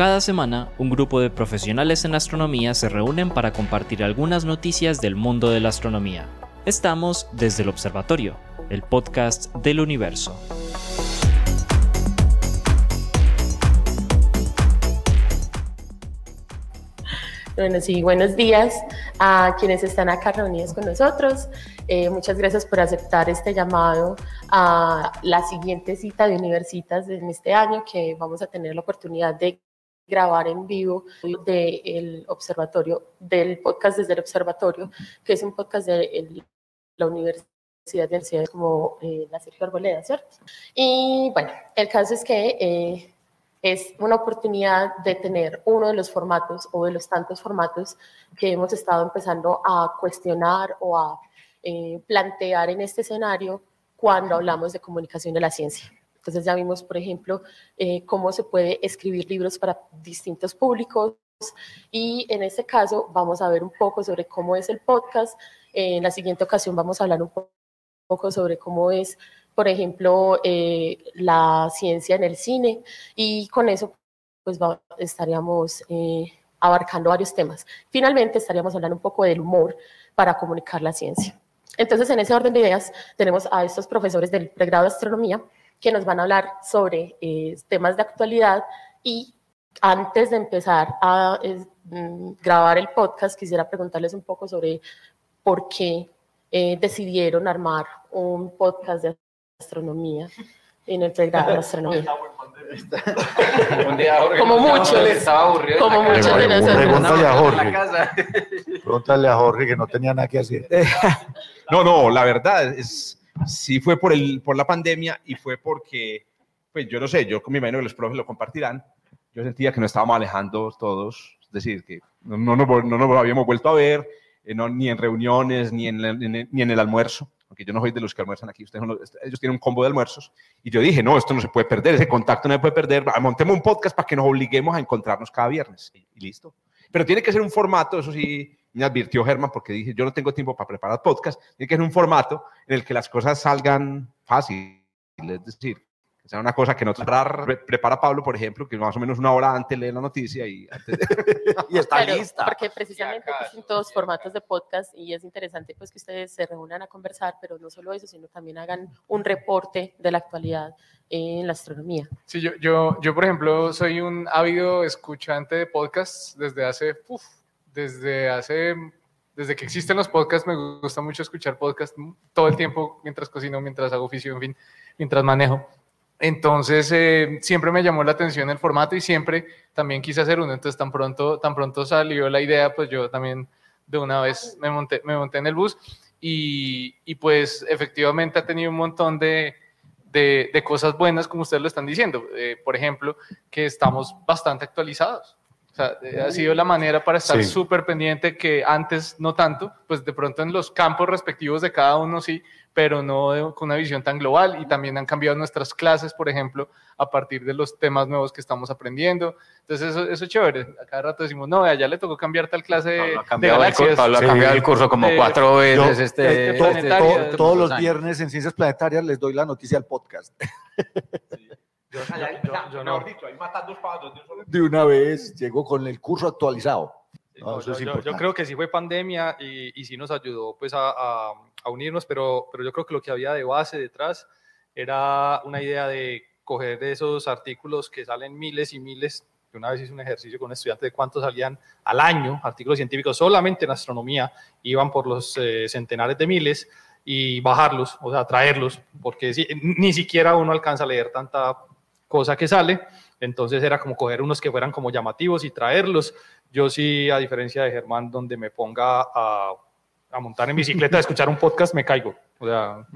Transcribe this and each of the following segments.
Cada semana, un grupo de profesionales en astronomía se reúnen para compartir algunas noticias del mundo de la astronomía. Estamos desde el Observatorio, el podcast del universo. Bueno, sí, buenos días a quienes están acá reunidos con nosotros. Eh, muchas gracias por aceptar este llamado a la siguiente cita de Universitas en este año, que vamos a tener la oportunidad de grabar en vivo del observatorio, del podcast desde el observatorio, que es un podcast de la Universidad de Ciudades como eh, la Sergio Arboleda, ¿cierto? Y bueno, el caso es que eh, es una oportunidad de tener uno de los formatos o de los tantos formatos que hemos estado empezando a cuestionar o a eh, plantear en este escenario cuando hablamos de comunicación de la ciencia. Entonces ya vimos, por ejemplo, eh, cómo se puede escribir libros para distintos públicos y en este caso vamos a ver un poco sobre cómo es el podcast. en la siguiente ocasión vamos a hablar un poco sobre cómo es, por ejemplo, eh, la ciencia en el cine y con eso pues estaríamos eh, abarcando varios temas. Finalmente estaríamos hablando un poco del humor para comunicar la ciencia. Entonces, en ese orden de ideas, tenemos a estos profesores del pregrado de astronomía que nos van a hablar sobre eh, temas de actualidad y antes de empezar a mm, grabar el podcast, quisiera preguntarles un poco sobre por qué eh, decidieron armar un podcast de astronomía en el pregrado de astronomía. como muchos. Como muchos de nosotros. Pregúntale a Jorge. Pregúntale a Jorge que no tenía nada que hacer. No, no, la verdad es sí fue por, el, por la pandemia y fue porque, pues yo no sé, yo mi imagino que los profes lo compartirán, yo sentía que nos estábamos alejando todos, es decir, que no, no, no, no nos habíamos vuelto a ver, eh, ni en reuniones, ni en, ni en el almuerzo, aunque yo no soy de los que almuerzan aquí, ustedes ellos tienen un combo de almuerzos, y yo dije, no, esto no se puede perder, ese contacto no se puede perder, montemos un podcast para que nos obliguemos a encontrarnos cada viernes, y listo. Pero tiene que ser un formato, eso sí, me advirtió Germán porque dije, yo no tengo tiempo para preparar podcast, tiene que ser un formato en el que las cosas salgan fácil, es decir, que sea una cosa que no prepara Pablo, por ejemplo, que más o menos una hora antes lee la noticia y, y está lista. Porque precisamente pues, son todos formatos de podcast y es interesante pues que ustedes se reúnan a conversar, pero no solo eso, sino también hagan un reporte de la actualidad en la astronomía. Sí, yo, yo, yo por ejemplo, soy un ávido escuchante de podcasts desde hace desde hace, desde que existen los podcasts, me gusta mucho escuchar podcasts todo el tiempo, mientras cocino, mientras hago oficio, en fin, mientras manejo. Entonces, eh, siempre me llamó la atención el formato y siempre también quise hacer uno. Entonces, tan pronto, tan pronto salió la idea, pues yo también de una vez me monté, me monté en el bus y, y pues efectivamente ha tenido un montón de, de, cosas buenas, como ustedes lo están diciendo. Eh, por ejemplo, que estamos bastante actualizados. O sea, eh, ha sido la manera para estar súper pendiente que antes no tanto, pues de pronto en los campos respectivos de cada uno sí, pero no con una visión tan global y también han cambiado nuestras clases, por ejemplo, a partir de los temas nuevos que estamos aprendiendo. Entonces eso, eso es chévere. A cada rato decimos, no, ya le tocó cambiar tal clase Pablo ha cambiado, el, curso, Pablo ha cambiado el curso como cuatro veces. este, este todos los viernes en Ciencias Planetarias les doy la noticia al podcast. De una vez llegó con el curso actualizado. yo, creo que sí fue pandemia y, y sí nos ayudó pues a, a, unirnos, pero, pero yo creo que lo que había de base detrás era una idea de coger de esos artículos que salen miles y miles. Yo una vez hice un ejercicio con un estudiante de cuántos salían al año, artículos científicos solamente en astronomía, iban por los eh, centenares de miles y bajarlos, o sea, traerlos, porque ni siquiera uno alcanza a leer tanta cosa que sale. Entonces era como coger unos que fueran como llamativos y traerlos. Yo sí, a diferencia de Germán, donde me ponga a, a montar en bicicleta, a escuchar un podcast, me caigo. O sea,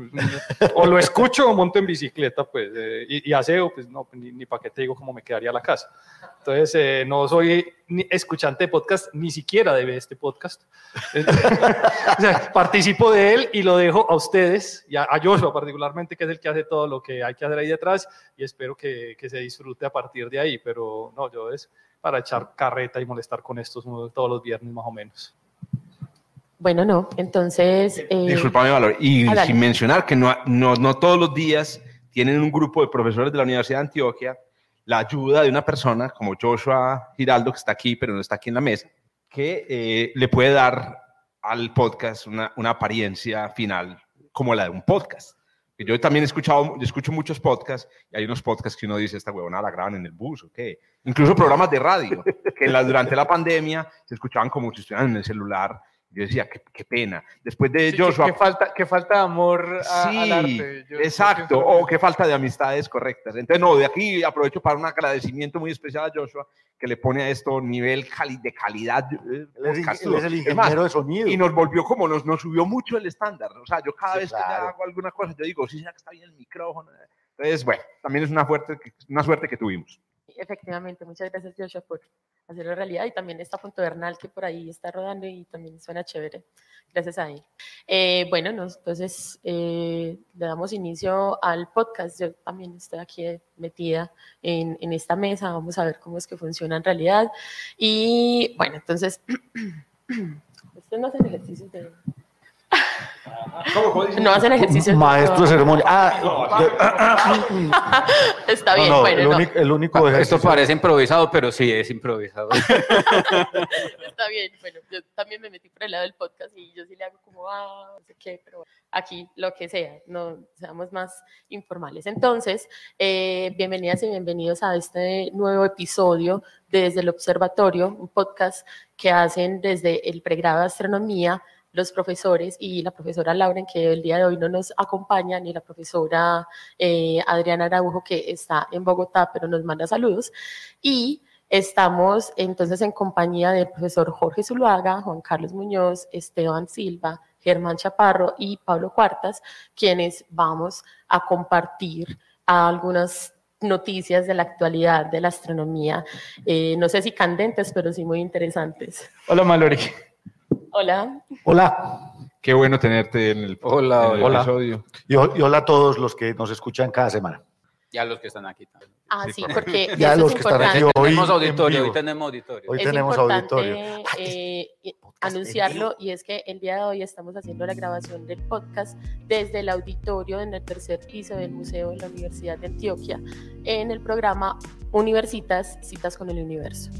o lo escucho o monto en bicicleta, pues, eh, y, y, aseo, pues no, ni, ni para qué te digo cómo me quedaría la casa. Entonces, eh, no soy ni escuchante de podcast, ni siquiera de este podcast. o sea, participo de él y lo dejo a ustedes, y a, a, Joshua particularmente, que es el que hace todo lo que hay que hacer ahí detrás, y espero que, que se disfrute a partir de ahí, pero no, yo es para echar carreta y molestar con estos todos los viernes más o menos. Bueno, no, entonces... Eh, Disculpame, Valor, y ah, sin mencionar que no, no, no todos los días tienen un grupo de profesores de la Universidad de Antioquia la ayuda de una persona como Joshua Giraldo, que está aquí, pero no está aquí en la mesa, que eh, le puede dar al podcast una, una apariencia final como la de un podcast. Yo también he escuchado, yo escucho muchos podcasts y hay unos podcasts que uno dice, esta huevona la graban en el bus, ¿o qué? Incluso programas de radio, que la, durante la pandemia se escuchaban como si estuvieran en el celular yo decía, qué, qué pena. Después de Sí, Joshua... que falta, que falta de amor a- Sí, al arte. Yo- exacto, o qué falta de amistades correctas. Entonces, no, de aquí aprovecho para un agradecimiento muy especial a Joshua, que le pone a esto nivel cali- de calidad. eh, Él es, podcastudo. él es el Es más, ingeniero de sonido. y nos volvió como, nos, nos subió mucho el estándar. O sea, yo cada Sí, vez que claro. hago alguna cosa, yo digo, sí, será que está bien el micrófono. Entonces, bueno, también es una, fuerte, una suerte que tuvimos. Efectivamente, muchas gracias Joshua por hacerlo realidad y también está Punto Bernal que por ahí está rodando y también suena chévere. Gracias a él. Eh, bueno, nos- entonces eh, le damos inicio al podcast. Yo también estoy aquí metida en, en esta mesa. Vamos a ver cómo es que funciona en realidad. Y bueno, entonces, ustedes no hacen ejercicios de... No hacen ejercicios. Maestro de no. ceremonia. Ah, Está bien, no, bueno, el, no. único, el único Esto parece improvisado, pero sí es improvisado. Está bien, bueno, yo también me metí por el lado del podcast y yo sí le hago como, ah, no sé qué, pero aquí lo que sea, no seamos más informales. Entonces, eh, bienvenidas y bienvenidos a este nuevo episodio de Desde el Observatorio, un podcast que hacen desde el pregrado de astronomía los profesores y la profesora Lauren, que el día de hoy no nos acompaña, ni la profesora eh, Adriana Araujo, que está en Bogotá, pero nos manda saludos. Y Estamos entonces en compañía del profesor Jorge Zuluaga, Juan Carlos Muñoz, Esteban Silva, Germán Chaparro y Pablo Cuartas, quienes vamos a compartir algunas noticias de la actualidad de la astronomía, eh, no sé si candentes, pero sí muy interesantes. Hola, Mallory. Hola. Hola. Qué bueno tenerte en el, Hola, en el hola. episodio. Y, ho- y hola a todos los que nos escuchan cada semana. Ya los que están aquí también. Ah, Sí, sí, por- porque Ya eso los es que están aquí importante. hoy tenemos en auditorio, hoy tenemos auditorio. Hoy es tenemos importante auditorio. eh, y- podcast en anunciarlo y es que el día de hoy estamos haciendo la grabación del podcast desde el auditorio en el tercer piso del Museo de la Universidad de Antioquia en el programa Universitas Citas con el Universo.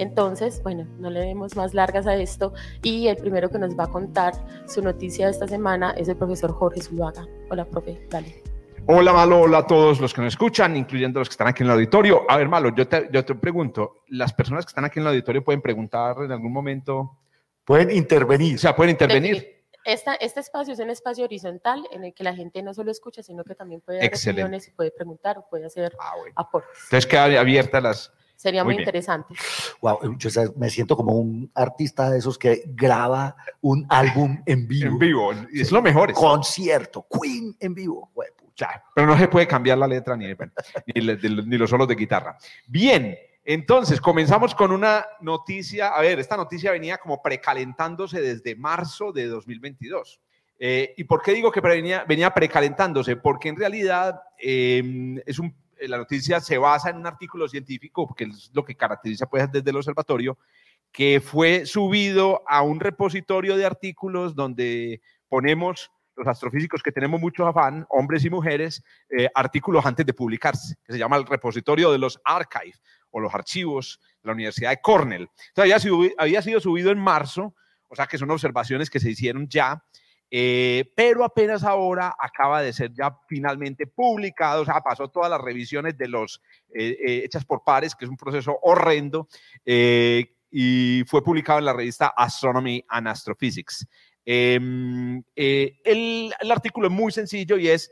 Entonces, bueno, no le demos más largas a esto y el primero que nos va a contar su noticia de esta semana es el profesor Jorge Zuluaga. Hola, profe, dale. Hola, Malo, hola a todos los que nos escuchan, incluyendo los que están aquí en el auditorio. A ver, Malo, yo te, yo te pregunto, ¿las personas que están aquí en el auditorio pueden preguntar en algún momento? Pueden intervenir. O sea, ¿pueden intervenir? Esta, este espacio es un espacio horizontal en el que la gente no solo escucha, sino que también puede dar Excelente. opiniones y puede preguntar o puede hacer Ah, bueno. aportes. Entonces queda abierta las... Sería Muy interesante. Wow, yo sa- me siento como un artista de esos que graba un álbum en vivo. En vivo, y es lo mejor. Concierto, Queen en vivo. Juepucha. Ya, pero no se puede cambiar la letra ni, ni, los solos de guitarra. Bien, entonces comenzamos con una noticia. A ver, esta noticia venía como precalentándose desde marzo de 2022. Eh, ¿Y por qué digo que venía, venía precalentándose? Porque en realidad eh, es un, la noticia se basa en un artículo científico, que es lo que caracteriza pues, desde el observatorio, que fue subido a un repositorio de artículos donde ponemos los astrofísicos que tenemos mucho afán, hombres y mujeres, eh, artículos antes de publicarse, que se llama el repositorio de los archive o los archivos de la Universidad de Cornell. Entonces, había había sido subido en marzo, o sea que son observaciones que se hicieron ya, eh, pero apenas ahora acaba de ser ya finalmente publicado, o sea, pasó todas las revisiones de los eh, eh, hechas por pares, que es un proceso horrendo, eh, y fue publicado en la revista Astronomy and Astrophysics. Em, eh, el, el artículo es muy sencillo y es,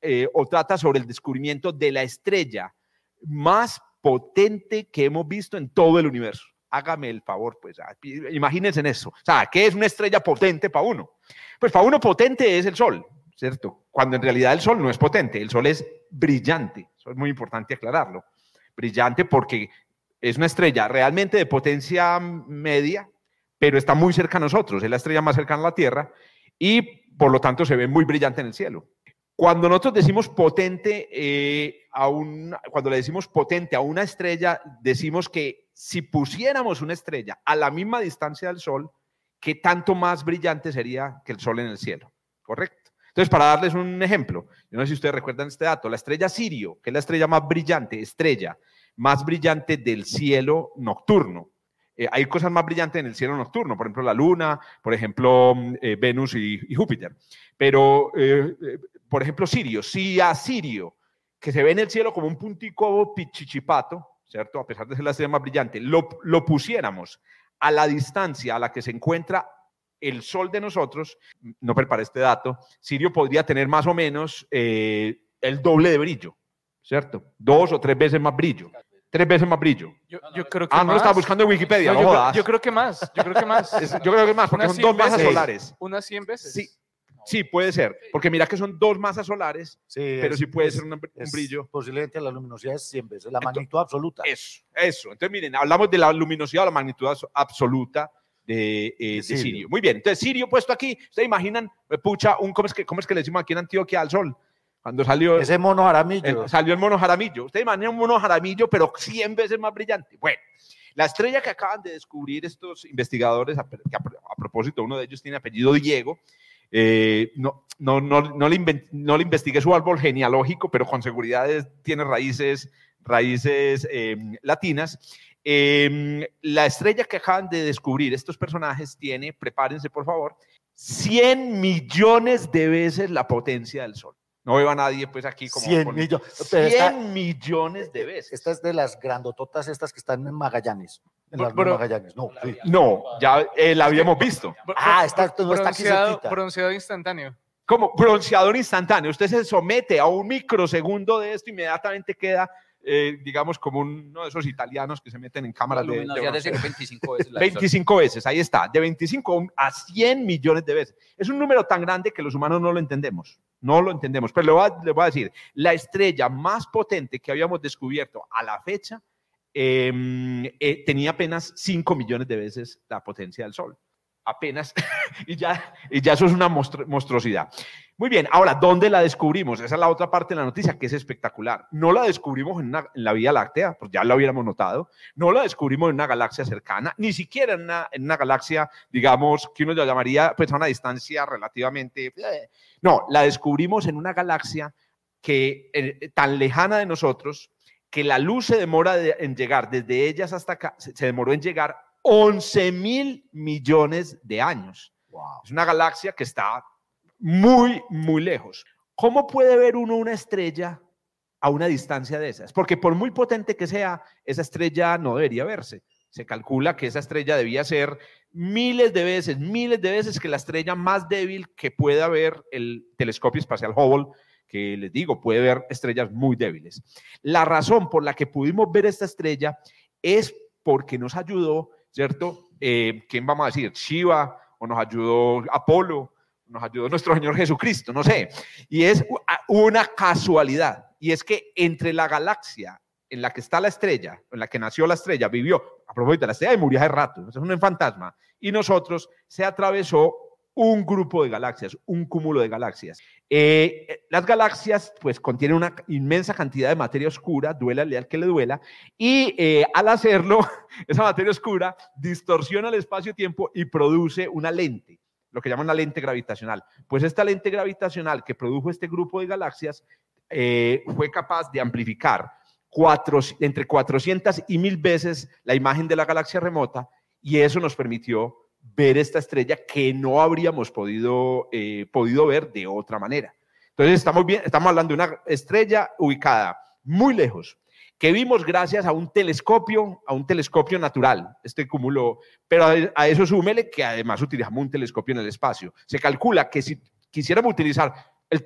eh, o trata sobre el descubrimiento de la estrella más potente que hemos visto en todo el universo. Hágame el favor, pues, ah, imagínense en eso. O sea, ¿qué es una estrella potente para uno? Pues para uno potente es el Sol, ¿cierto? Cuando en realidad el Sol no es potente, el Sol es brillante. Eso es muy importante aclararlo. Brillante porque es una estrella realmente de potencia media, pero está muy cerca a nosotros, es la estrella más cercana a la Tierra y por lo tanto se ve muy brillante en el cielo. Cuando nosotros decimos potente, eh, a un- cuando le decimos potente a una estrella, decimos que si pusiéramos una estrella a la misma distancia del Sol, ¿qué tanto más brillante sería que el Sol en el cielo? ¿Correcto? Entonces, para darles un ejemplo, yo no sé si ustedes recuerdan este dato, la estrella Sirio, que es la estrella más brillante, estrella más brillante del cielo nocturno. Eh, hay cosas más brillantes en el cielo nocturno, por ejemplo la Luna, por ejemplo eh, Venus y, Júpiter. Pero, eh, por ejemplo, Sirio, si a Sirio, que se ve en el cielo como un puntico pichichipato, ¿cierto? A pesar de ser la estrella más brillante, lo, lo pusiéramos a la distancia a la que se encuentra el Sol de nosotros, no prepara este dato, Sirio podría tener más o menos el doble de brillo, ¿cierto? Dos o tres veces más brillo. Tres veces más brillo. Yo, creo que ah, no lo estaba buscando en Wikipedia. yo, creo, que más. Yo creo que más. yo creo que más, porque son dos masas solares. Unas 100 veces. Sí. Sí, puede ser, porque mira que son dos masas solares, pero sí puede ser un, brillo. Posiblemente la luminosidad es 100 veces, la magnitud absoluta. Eso, eso. Entonces, miren, hablamos de la luminosidad o la magnitud absoluta de, eh, Sirio. Muy bien, entonces Sirio puesto aquí, ¿ustedes imaginan, pucha, un, ¿cómo, es que, ¿cómo es que le decimos aquí en Antioquia al sol? Cuando salió. Ese mono jaramillo. salió el mono jaramillo. Usted imagina un mono jaramillo, pero 100 veces más brillante. Bueno, la estrella que acaban de descubrir estos investigadores, a, propósito, uno de ellos tiene apellido Diego. Eh, no, no, no, no, le no le investigué su árbol genealógico, pero con seguridad tiene raíces, raíces em, latinas. Em, la estrella que acaban de descubrir estos personajes tiene, prepárense por favor, 100 millones de veces la potencia del Sol. No veo a nadie pues aquí como 100, millones 100 millones de veces. Esta es de las grandototas estas que están en Magallanes. En las Magallanes, no. No, ya eh, la habíamos visto. Ah, está, no está aquí Bronceado instantáneo. Como bronceador instantáneo. Usted se somete a un microsegundo de esto, inmediatamente queda eh, digamos, como uno de esos italianos que se meten en cámaras de, de, 25 veces. 25 veces, ahí está, de 25 a 100 millones de veces. Es un número tan grande que los humanos no lo entendemos, no lo entendemos. Pero le voy a, le voy a decir, la estrella más potente que habíamos descubierto a la fecha em, eh, tenía apenas 5 millones de veces la potencia del Sol apenas, y, ya, y ya eso es una monstruosidad. Muy bien, ahora, ¿dónde la descubrimos? Esa es la otra parte de la noticia que es espectacular. No la descubrimos en, la Vía Láctea, pues ya lo hubiéramos notado. No la descubrimos en una galaxia cercana, ni siquiera en una, en una galaxia, digamos, que uno ya llamaría pues, a una distancia relativamente... Eh, no, la descubrimos en una galaxia que eh, tan lejana de nosotros que la luz se demora en llegar desde ellas hasta acá, se demoró en llegar 11 mil millones de años. Es una galaxia que está muy, muy lejos. ¿Cómo puede ver uno una estrella a una distancia de esas? Porque por muy potente que sea, esa estrella no debería verse. Se calcula que esa estrella debía ser miles de veces, miles de veces que la estrella más débil que pueda ver el telescopio espacial Hubble, que les digo, puede ver estrellas muy débiles. La razón por la que pudimos ver esta estrella es porque nos ayudó ¿cierto? Eh, ¿Quién vamos a decir? Shiva, o nos ayudó Apolo, nos ayudó nuestro Señor Jesucristo, no sé. Y es una casualidad. Y es que entre la galaxia en la que está la estrella, en la que nació la estrella, vivió, a propósito, la estrella y murió hace rato, es un fantasma, y nosotros se atravesó un grupo de galaxias, un cúmulo de galaxias. Eh, las galaxias pues contienen una inmensa cantidad de materia oscura, duela al que le duela, y eh, al hacerlo, esa materia oscura distorsiona el espacio-tiempo y produce una lente, lo que llaman la lente gravitacional. Pues esta lente gravitacional que produjo este grupo de galaxias eh, fue capaz de amplificar entre 400 y 1000 veces la imagen de la galaxia remota y eso nos permitió ver esta estrella que no habríamos podido, eh, podido ver de otra manera. Entonces estamos, bien, estamos hablando de una estrella ubicada muy lejos, que vimos gracias a un telescopio, a un telescopio natural, este cúmulo, pero a, eso súmele que además utilizamos un telescopio en el espacio. Se calcula que si quisiéramos utilizar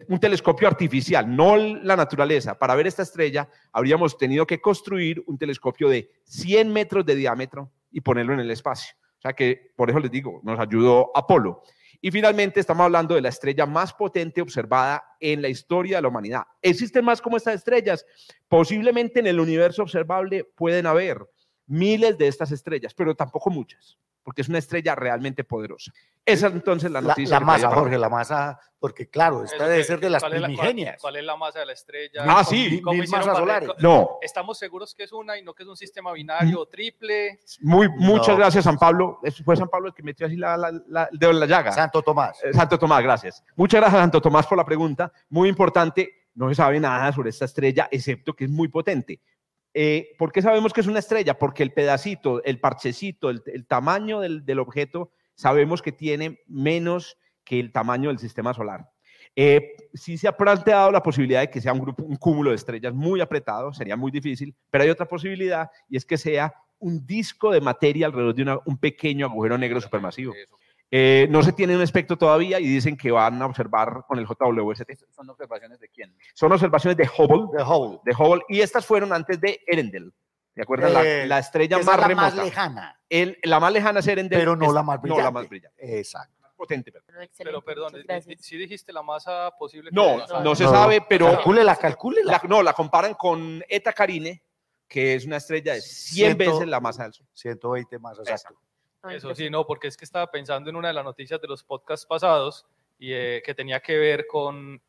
un telescopio artificial, no la naturaleza, para ver esta estrella, habríamos tenido que construir un telescopio de 100 metros de diámetro y ponerlo en el espacio. O sea que, por eso les digo, nos ayudó Apolo. Y finalmente estamos hablando de la estrella más potente observada en la historia de la humanidad. ¿Existen más como estas estrellas? Posiblemente en el universo observable pueden haber miles de estas estrellas, pero tampoco muchas. Porque es una estrella realmente poderosa. Esa entonces la La, noticia. la que masa, Jorge, la masa, porque claro, esta debe que- ser de las ¿cuál es la- cuál- primigenias. ¿Cuál es la masa de la estrella? Ah, sí. ¿Cómo Mil masas para- solares. No, Estamos seguros que es una y no que es un sistema binario o triple. muy, muchas No. gracias, San Pablo. Fue San Pablo el que metió así la, la- la- el dedo en la llaga. Santo Tomás. Eh, Santo Tomás, gracias. Muchas gracias, Santo Tomás, por la pregunta. Muy importante, no se sabe nada sobre esta estrella, excepto que es muy potente. Eh, ¿Por qué sabemos que es una estrella? Porque el pedacito, el parchecito, el, el tamaño del, del objeto, sabemos que tiene menos que el tamaño del sistema solar. Eh, sí se ha planteado la posibilidad de que sea un, grupo, un cúmulo de estrellas muy apretado, sería muy difícil, pero hay otra posibilidad y es que sea un disco de materia alrededor de una- un pequeño agujero negro supermasivo. Eso. Eh, no se tiene un espectro todavía y dicen que van a observar con el JWST. ¿Son observaciones de quién? Son observaciones de Hubble, De Hubble. de Hubble y estas fueron antes de Erendel. ¿De acuerdo? La, Eh, la estrella Esa más es la remota. más lejana, El- la más lejana es Erendel. pero no es- la más brillante. No la más brillante. Exacto. Más potente. Pero perdón, si sí dijiste la masa posible. que No, es- no se No. sabe, pero Calcúlela, calcúlela. la, no, la comparan con Eta Carine, que es una estrella de 100 Ciento- veces la masa del Sol. 120 más, exacto. Ay, Eso sí, no, porque es que estaba pensando en una de las noticias de los podcasts pasados y eh, que tenía que ver con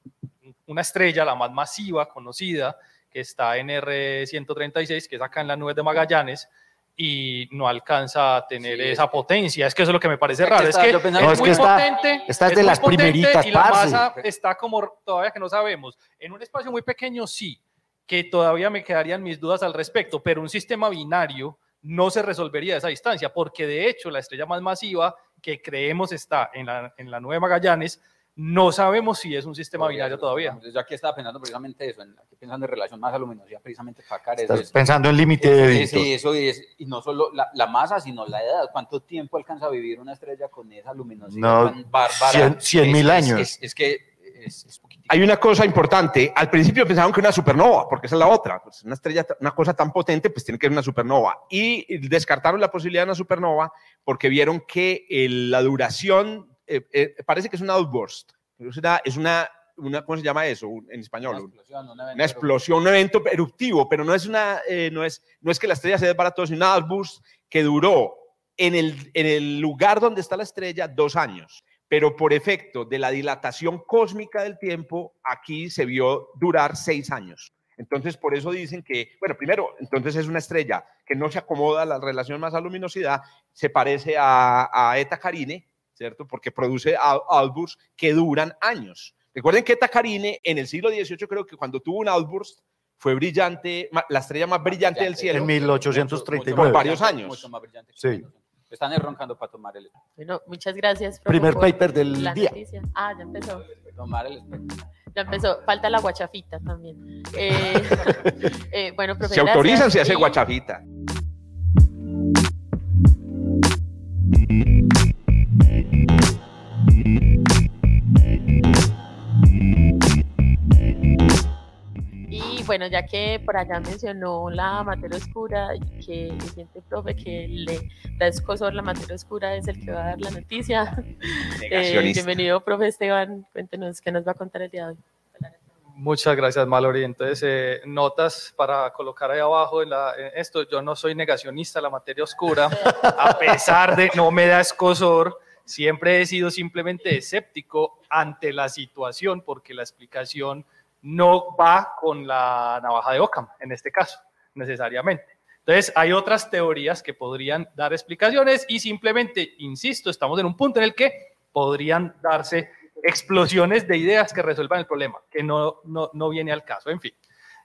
una estrella, la más masiva, conocida, que está en R136, que es acá en la nube de Magallanes, y no alcanza a tener Sí, es esa potencia. Es que eso es lo que me parece raro. Es está, que yo pensaba- No, es es muy que está- potente. esta es de las primeritas, Y la parce. masa está como todavía que no sabemos. En un espacio muy pequeño, sí, que todavía me quedarían mis dudas al respecto, pero un sistema binario no se resolvería esa distancia, porque de hecho la estrella más masiva que creemos está en la, en la nube Magallanes, no sabemos si es un sistema binario todavía. Yo aquí estaba pensando precisamente eso, en, aquí pensando en relación más a luminosidad, precisamente para acá. Estás pensando en límite de Es eventos. eso, y, es, y no solo la, la masa, sino la edad. ¿Cuánto tiempo alcanza a vivir una estrella con esa luminosidad No, tan bárbara? cien- cien mil Es- es- años. Es, es que es. Hay una cosa importante. Al principio pensaban que una supernova, porque esa es la otra. Pues una estrella, una cosa tan potente, pues tiene que ser una supernova. Y descartaron la posibilidad de una supernova porque vieron que la duración, eh, eh, parece que es una outburst. Es una, es una, una, ¿cómo se llama eso un- en español? Una explosión, un evento una explosión, un evento eruptivo, pero no es, una, eh, no es, no es que la estrella se desbarató, sino una outburst que duró en el, en el lugar donde está la estrella dos años. Pero por efecto de la dilatación cósmica del tiempo, aquí se vio durar seis años. Entonces, por eso dicen que, bueno, primero, entonces es una estrella que no se acomoda a la relación masa-luminosidad, se parece a, a Eta Carine, ¿cierto? Porque produce out- outbursts que duran años. Recuerden que Eta Carine en el siglo XVIII creo que cuando tuvo un outburst fue brillante, la estrella más brillante del cielo. En 1839. Por varios años. Mucho más brillante que Sí. Están roncando para tomar el, Bueno, muchas gracias. profe, Primer paper del la día. noticia. Ah, ya empezó. tomar el espectro. Ya empezó. Falta la guachafita también. Eh, eh, bueno, profe, Se autorizan si hace Y- guachafita. Bueno, ya que por allá mencionó la materia oscura, y que el siguiente profe que le da escosor la materia oscura es el que va a dar la noticia. Eh, bienvenido, profe Esteban. Cuéntenos qué nos va a contar el día de hoy. Muchas gracias, Mallory. Entonces, eh, notas para colocar ahí abajo en, la- en esto. Yo no soy negacionista de la materia oscura, a pesar de no me da escosor. Siempre he sido simplemente escéptico ante la situación porque la explicación no va con la navaja de Ockham, en este caso, necesariamente. Entonces, hay otras teorías que podrían dar explicaciones y simplemente, insisto, estamos en un punto en el que podrían darse explosiones de ideas que resuelvan el problema, que no, no, no viene al caso. En fin,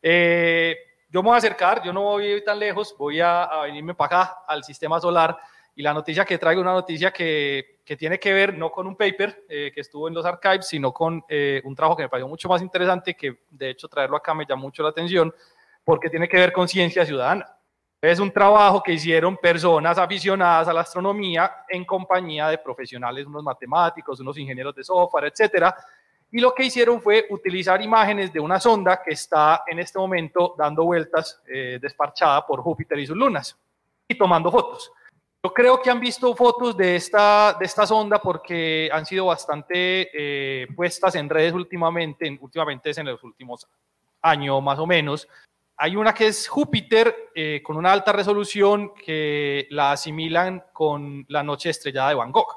Eh, yo me voy a acercar, yo no voy a ir tan lejos, voy a, a venirme para acá, al sistema solar, y la noticia que traigo es una noticia que, que tiene que ver no con un paper eh, que estuvo en los archives, sino con eh, un trabajo que me pareció mucho más interesante, que de hecho traerlo acá me llamó mucho la atención, porque tiene que ver con ciencia ciudadana. Es un trabajo que hicieron personas aficionadas a la astronomía en compañía de profesionales, unos matemáticos, unos ingenieros de software, etcétera. Y lo que hicieron fue utilizar imágenes de una sonda que está en este momento dando vueltas eh, desparchada por Júpiter y sus lunas y tomando fotos. Yo creo que han visto fotos de esta, de esta sonda porque han sido bastante eh, puestas en redes últimamente, en- últimamente es en los últimos años más o menos, Hay una que es Júpiter eh, con una alta resolución que la asimilan con la noche estrellada de Van Gogh.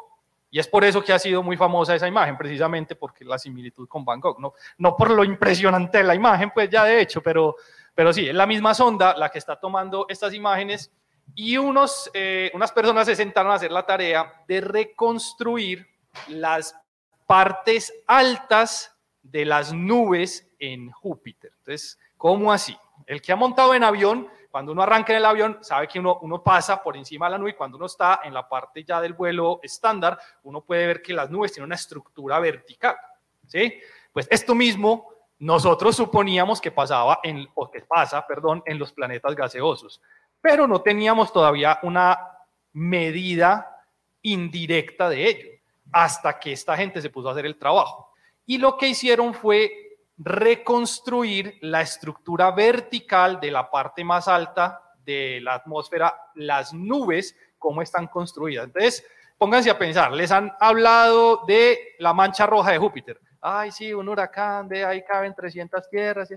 Y es por eso que ha sido muy famosa esa imagen, precisamente porque la similitud con Van Gogh, no, no por lo impresionante de la imagen, pues ya de hecho, pero, pero sí, es la misma sonda la que está tomando estas imágenes y unos, eh, unas personas se sentaron a hacer la tarea de reconstruir las partes altas de las nubes en Júpiter. Entonces, ¿cómo así? El que ha montado en avión, cuando uno arranca en el avión, sabe que uno, uno pasa por encima de la nube y cuando uno está en la parte ya del vuelo estándar, uno puede ver que las nubes tienen una estructura vertical. ¿sí? Pues esto mismo nosotros suponíamos que pasaba en, o que pasa, perdón, en los planetas gaseosos, pero no teníamos todavía una medida indirecta de ello, hasta que esta gente se puso a hacer el trabajo. Y lo que hicieron fue reconstruir la estructura vertical de la parte más alta de la atmósfera, las nubes, cómo están construidas. Entonces, pónganse a pensar, les han hablado de la mancha roja de Júpiter. Ay, sí, un huracán, de ahí caben 300 tierras,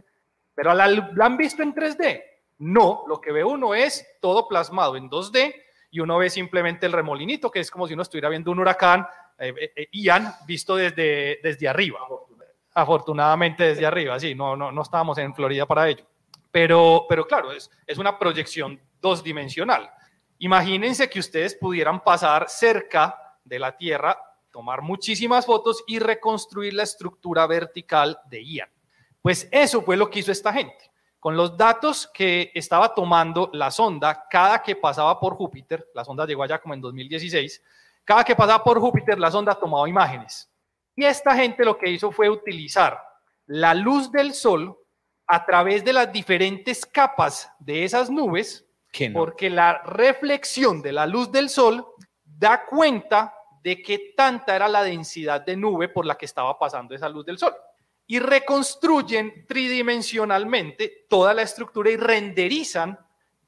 pero ¿la, ¿la han visto en 3D? No, lo que ve uno es todo plasmado en 2D y uno ve simplemente el remolinito, que es como si uno estuviera viendo un huracán eh, eh, eh Ian visto desde, desde arriba afortunadamente desde arriba, sí, no, no, no estábamos en Florida para ello. Pero, pero claro, es, es una proyección dos dimensional. Imagínense que ustedes pudieran pasar cerca de la Tierra, tomar muchísimas fotos y reconstruir la estructura vertical de Ian. Pues eso fue lo que hizo esta gente. Con los datos que estaba tomando la sonda, cada que pasaba por Júpiter, la sonda llegó allá como en 2016, cada que pasaba por Júpiter, la sonda tomaba imágenes y esta gente lo que hizo fue utilizar la luz del sol a través de las diferentes capas de esas nubes, porque la reflexión de la luz del sol da cuenta de qué tanta era la densidad de nube por la que estaba pasando esa luz del sol. Y reconstruyen tridimensionalmente toda la estructura y renderizan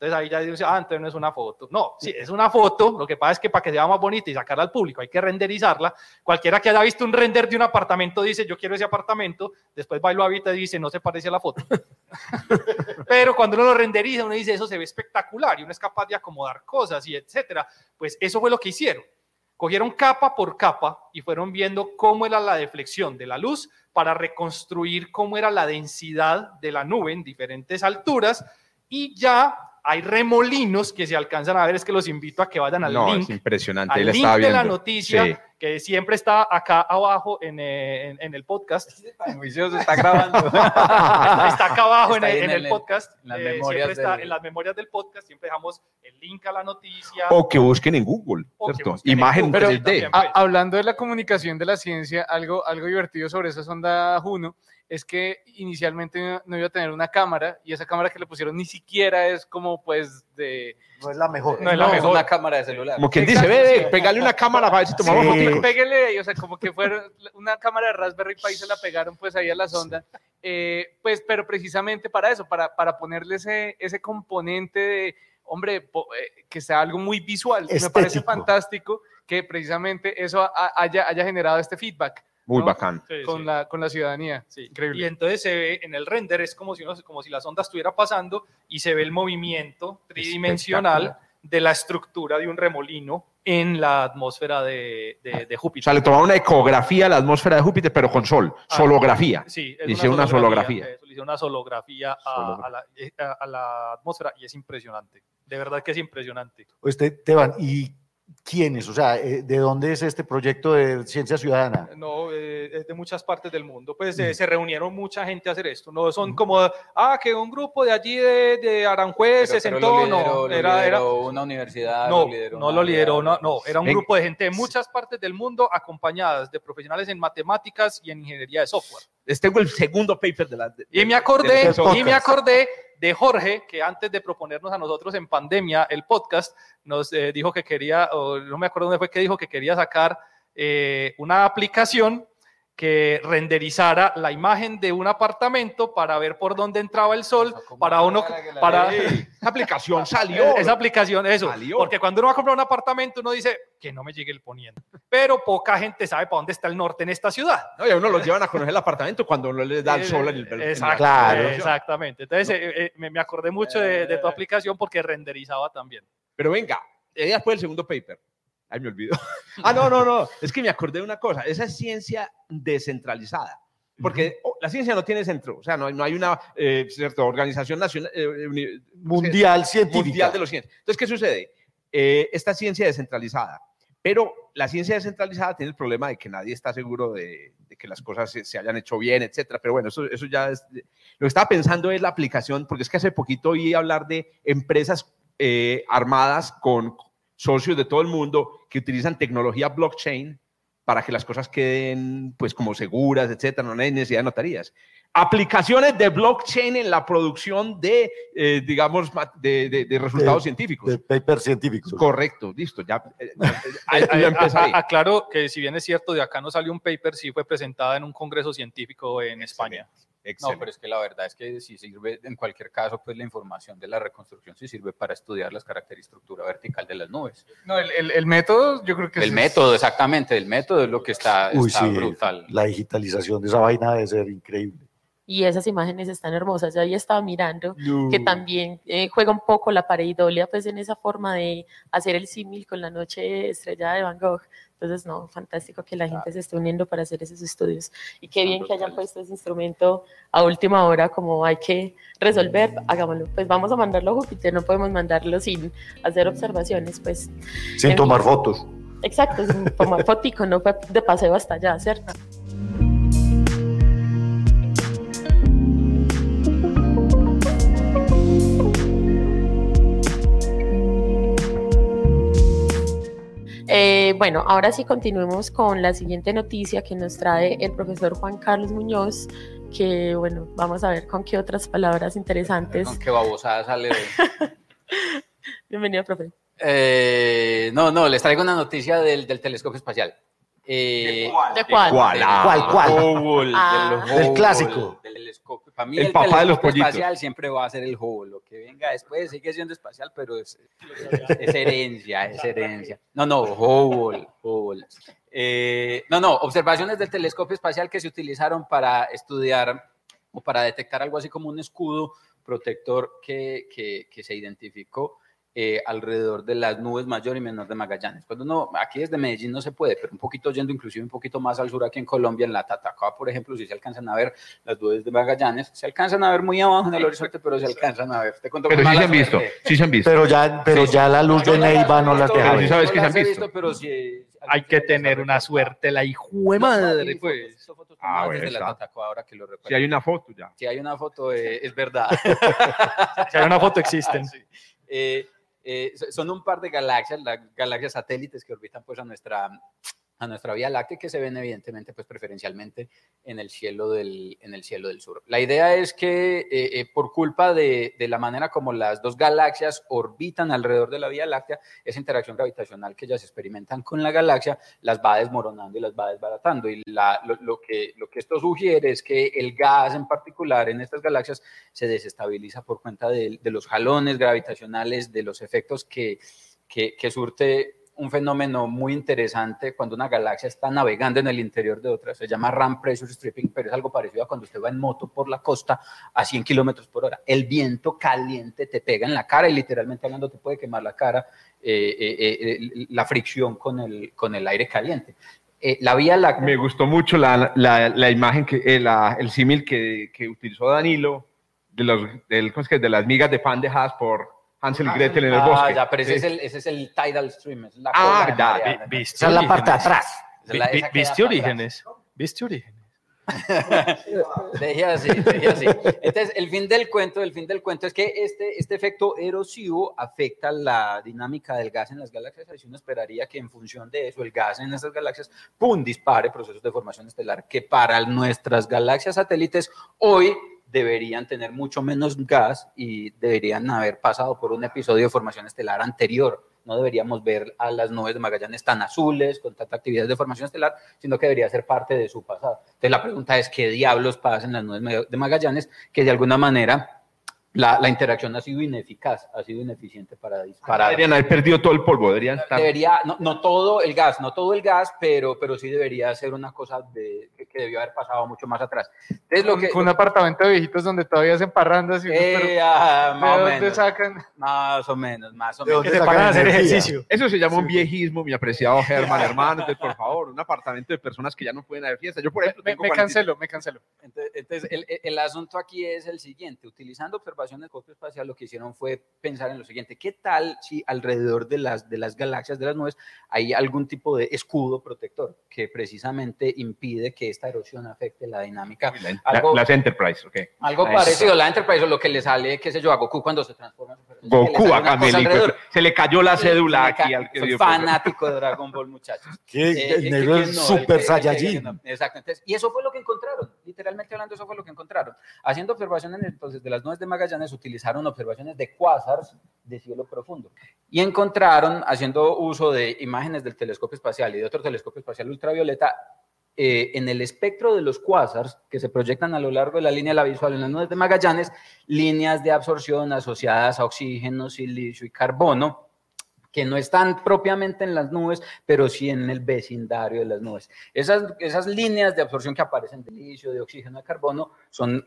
entonces ahí ya dice, ah, entonces no es una foto. No, sí, es una foto. Lo que pasa es que para que sea más bonita y sacarla al público hay que renderizarla. Cualquiera que haya visto un render de un apartamento dice, yo quiero ese apartamento. Después va y lo habita y dice, no se parece a la foto. Pero cuando uno lo renderiza, uno dice, eso se ve espectacular y uno es capaz de acomodar cosas y etcétera. Pues eso fue lo que hicieron. Cogieron capa por capa y fueron viendo cómo era la deflexión de la luz para reconstruir cómo era la densidad de la nube en diferentes alturas y ya hay remolinos que se alcanzan a ver, es que los invito a que vayan al no, link. Es impresionante. Al link de la noticia, que siempre está acá abajo en, eh, en, el podcast. está grabando. está acá abajo en, en, el, podcast. En las, eh, memorias está, en las memorias del podcast siempre dejamos el link a la noticia. O que busquen en Google, ¿cierto? Imagen 3D. Pues. hablando de la comunicación de la ciencia, algo, algo divertido sobre esa sonda Juno es que inicialmente no iba a tener una cámara y esa cámara que le pusieron ni siquiera es como pues de... No es la mejor. No es la mejor. una cámara de celular. Como quien dice, ve, pégale una cámara para ver si tomamos sí. fotos. Pégale, o sea, como que fuera una cámara de Raspberry Pi se la pegaron pues ahí a la sonda. Eh, pues, pero precisamente para eso, para, para ponerle ese, ese componente de, hombre, eh, que sea algo muy visual. Me parece fantástico que precisamente eso haya, haya generado este feedback. Muy bacán. con, La, con la ciudadanía. Sí. Increíble. Y entonces se ve en el render, es como si, como si la sonda estuviera pasando y se ve el movimiento tridimensional de la estructura de un remolino en la atmósfera de, de, Júpiter. O sea, le tomaron una ecografía a la atmósfera de Júpiter, pero con sol. Ah, solografía. Sí, Dice una solografía. Hice una solografía a, la, a, la, atmósfera y es impresionante. De verdad que es impresionante. Usted, Teban, ¿y ¿Quiénes? O sea, eh, ¿de dónde es este proyecto de ciencia ciudadana? No, eh, es de muchas partes del mundo. Pues eh, mm. se reunieron mucha gente a hacer esto. No son mm. como, ah, que un grupo de allí de, de Aranjuez se sentó. no, era, era, una universidad. No, no lo lideró. No, no, era un grupo de gente de muchas partes del mundo acompañadas de profesionales en matemáticas y en ingeniería de software. Este fue el segundo paper de la. y me acordé, y me acordé de Jorge, que antes de proponernos a nosotros en pandemia el podcast, nos eh, dijo que quería, o no me acuerdo dónde fue que dijo que quería sacar eh, una aplicación que renderizara la imagen de un apartamento para ver por dónde entraba el sol, para uno, para Esa aplicación salió. esa aplicación, eso, Salió. porque cuando uno va a comprar un apartamento uno dice que no me llegue el poniente, pero poca gente sabe para dónde está el norte en esta ciudad. No, y a uno lo llevan a conocer el apartamento cuando no les da el sol en el en la- Exacto, Claro. Exactamente. Entonces eh, eh, me, me acordé mucho de, de tu aplicación porque renderizaba también. Pero venga, eh, después el segundo paper. Ay, me olvidó. Ah, no, no, no. Es que me acordé de una cosa. Esa es ciencia descentralizada. Porque oh, la ciencia no tiene centro. O sea, no, no hay una eh, cierto, organización nacional, eh, Mundial científica. mundial de los ciencias. Entonces, ¿qué sucede? Eh, esta ciencia descentralizada. Pero la ciencia descentralizada tiene el problema de que nadie está seguro de, de que las cosas se, se hayan hecho bien, etcétera. Pero bueno, eso, eso ya es. Lo que estaba pensando es la aplicación, porque es que hace poquito oí hablar de empresas eh, armadas con socios de todo el mundo que utilizan tecnología blockchain para que las cosas queden pues como seguras, etcétera, no hay necesidad de notarías. Aplicaciones de blockchain en la producción de, eh, digamos, de, de- de resultados De- científicos. De papers científicos. Correcto, listo, ya. eh, eh, Eh, eh, Aclaro que si bien es cierto, de acá no salió un paper, sí fue presentada en un congreso científico en España. No, pero es que la verdad es que si sirve, en cualquier caso, pues la información de la reconstrucción sí sirve para estudiar las características estructura vertical de las nubes. No, el, el- el método, yo creo que El método, exactamente, el método es lo que está, Uy, está sí, brutal. la digitalización de esa vaina debe ser increíble. Y esas imágenes están hermosas. Yo ahí estaba mirando que también eh, juega un poco la pareidolia, pues en esa forma de hacer el símil con la noche estrellada de Van Gogh. Entonces, no, fantástico que la gente se esté uniendo para hacer esos estudios. Y qué bien que hayan puesto ese instrumento a última hora, como hay que resolver, hagámoslo. Pues vamos a mandarlo a Júpiter, no podemos mandarlo sin hacer observaciones, pues Sin en tomar fin. fotos. exacto, sin tomar fotico, no fue de paseo hasta allá, ¿cierto? Eh, bueno, ahora sí continuemos con la siguiente noticia que nos trae el profesor Juan Carlos Muñoz, que bueno, vamos a ver con qué otras palabras interesantes. Con qué babosada sale hoy. Bienvenido, profe. Eh, no, no, les traigo una noticia del, del telescopio espacial. Eh, ¿De cuál? ¿Cuál? del Ah, ¿Cuál, cuál? Hubble, Ah. del, Del clásico. del telescopio. Para mí El el, papá de los pollitos. espacial siempre va a ser el Hubble. Lo que venga después sigue siendo espacial, pero es, es herencia, es herencia. No, no, Hubble, Hubble. Eh, no, no, observaciones del telescopio espacial que se utilizaron para estudiar o para detectar algo así como un escudo protector que, que, que se identificó eh, alrededor de las nubes mayor y menor de Magallanes. Cuando uno, aquí desde Medellín no se puede, pero un poquito yendo inclusive un poquito más al sur aquí en Colombia, en la Tatacoa, por ejemplo, si se alcanzan a ver las nubes de Magallanes, se alcanzan a ver muy abajo en el horizonte, pero se alcanzan a ver. Te cuento Pero sí se han visto, suerte. sí se han visto. Pero ya, pero Sí, ya la luz de Neiva no las visto, deja sí ver. sabes que se han he visto. pero sí, Hay que tener una suerte, la hijue madre, pues. Ah, desde la está. Tatacoa, ahora que lo recuerdo. Si hay una foto ya. Si hay una foto, eh, es verdad. Si hay una foto, existen. Eh, eh, so- son un par de galaxias, las galaxias satélites que orbitan pues a nuestra, a nuestra Vía Láctea que se ven evidentemente pues preferencialmente en el cielo del, en el cielo del sur. La idea es que eh, eh, por culpa de, de la manera como las dos galaxias orbitan alrededor de la Vía Láctea, esa interacción gravitacional que ellas experimentan con la galaxia las va desmoronando y las va desbaratando. Y la- lo, lo que, lo que esto sugiere es que el gas en particular en estas galaxias se desestabiliza por cuenta de, de los jalones gravitacionales, de los efectos que, que, que surte un fenómeno muy interesante cuando una galaxia está navegando en el interior de otra. Se llama RAM Pressure Stripping, pero es algo parecido a cuando usted va en moto por la costa a 100 kilómetros por hora. El viento caliente te pega en la cara y literalmente hablando te puede quemar la cara, eh, eh, eh, la fricción con el, con el aire caliente. La Vía Láctea... Me gustó mucho la, la, imagen, que, la- el símil que, que utilizó Danilo de, los, del, de las migas de pan dejadas por Hansel y Gretel en el Ah, bosque. ya, pero ese, Sí. es el, ese es el tidal stream. Es la Ah, ya, Mariana. vi- Esa es la parte de atrás. ¿Viste orígenes? ¿Viste orígenes? Deje así, deje así. Entonces, el fin del cuento, el fin del cuento es que este, este efecto erosivo afecta la dinámica del gas en las galaxias. Así uno esperaría que en función de eso, el gas en esas galaxias, ¡pum!, dispare procesos de formación estelar que para nuestras galaxias satélites hoy deberían tener mucho menos gas y deberían haber pasado por un episodio de formación estelar anterior no deberíamos ver a las nubes de Magallanes tan azules, con tanta actividad de formación estelar, sino que debería ser parte de su pasado. Entonces la pregunta es, ¿qué diablos pasa en las nubes de Magallanes que de alguna manera la, la, interacción ha sido ineficaz, ha sido ineficiente para disparar. Deberían haber perdido todo el polvo, deberían estar... Debería, no, no, todo el gas, no todo el gas, pero, pero sí debería ser una cosa de, que, que debió haber pasado mucho más atrás. Entonces, lo que, un apartamento de viejitos donde todavía hacen parrandas y eh, pero, ah, más, o ¿de dónde menos, sacan? más o menos, más o ¿De menos. dónde Que se sacan pagan a hacer ejercicio. Eso se llama un viejismo, mi apreciado Germán, hermano. Entonces, por favor, un apartamento de personas que ya no pueden hacer fiesta. Yo, por ejemplo, Me, tengo me 40 cancelo, me cancelo. Entonces, entonces, el, el- el asunto aquí es el siguiente, utilizando observaciones del telescopio espacial, lo que hicieron fue pensar en lo siguiente, ¿qué tal si alrededor de las, de las galaxias, de las nubes, hay algún tipo de escudo protector que precisamente impide que esta erosión afecte la dinámica? La- Algo- las Enterprise, ok. Algo Eso. parecido a la Enterprise o lo que le sale, qué sé yo, a Goku cuando se transforma en Goku a una cosa Cameli, alrededor. pues, se le cayó la cédula aquí al que Soy dio, fanático de Dragon Ball, muchachos. Que Eh, el eh, negro es que no, super el que- saiyajin. no, Exacto. Entonces, y eso fue lo que encontraron. Literalmente hablando, eso fue lo que encontraron. Haciendo observaciones entonces de las nubes de Magallanes, utilizaron observaciones de cuásars de cielo profundo. Y encontraron, haciendo uso de imágenes del telescopio espacial y de otro telescopio espacial ultravioleta, eh, en el espectro de los cuásars que se proyectan a lo largo de la línea de la visual en las nubes de Magallanes, líneas de absorción asociadas a oxígeno, silicio y carbono, que no están propiamente en las nubes, pero sí en el vecindario de las nubes. Esas, esas líneas de absorción que aparecen de silicio, de oxígeno, de carbono, son,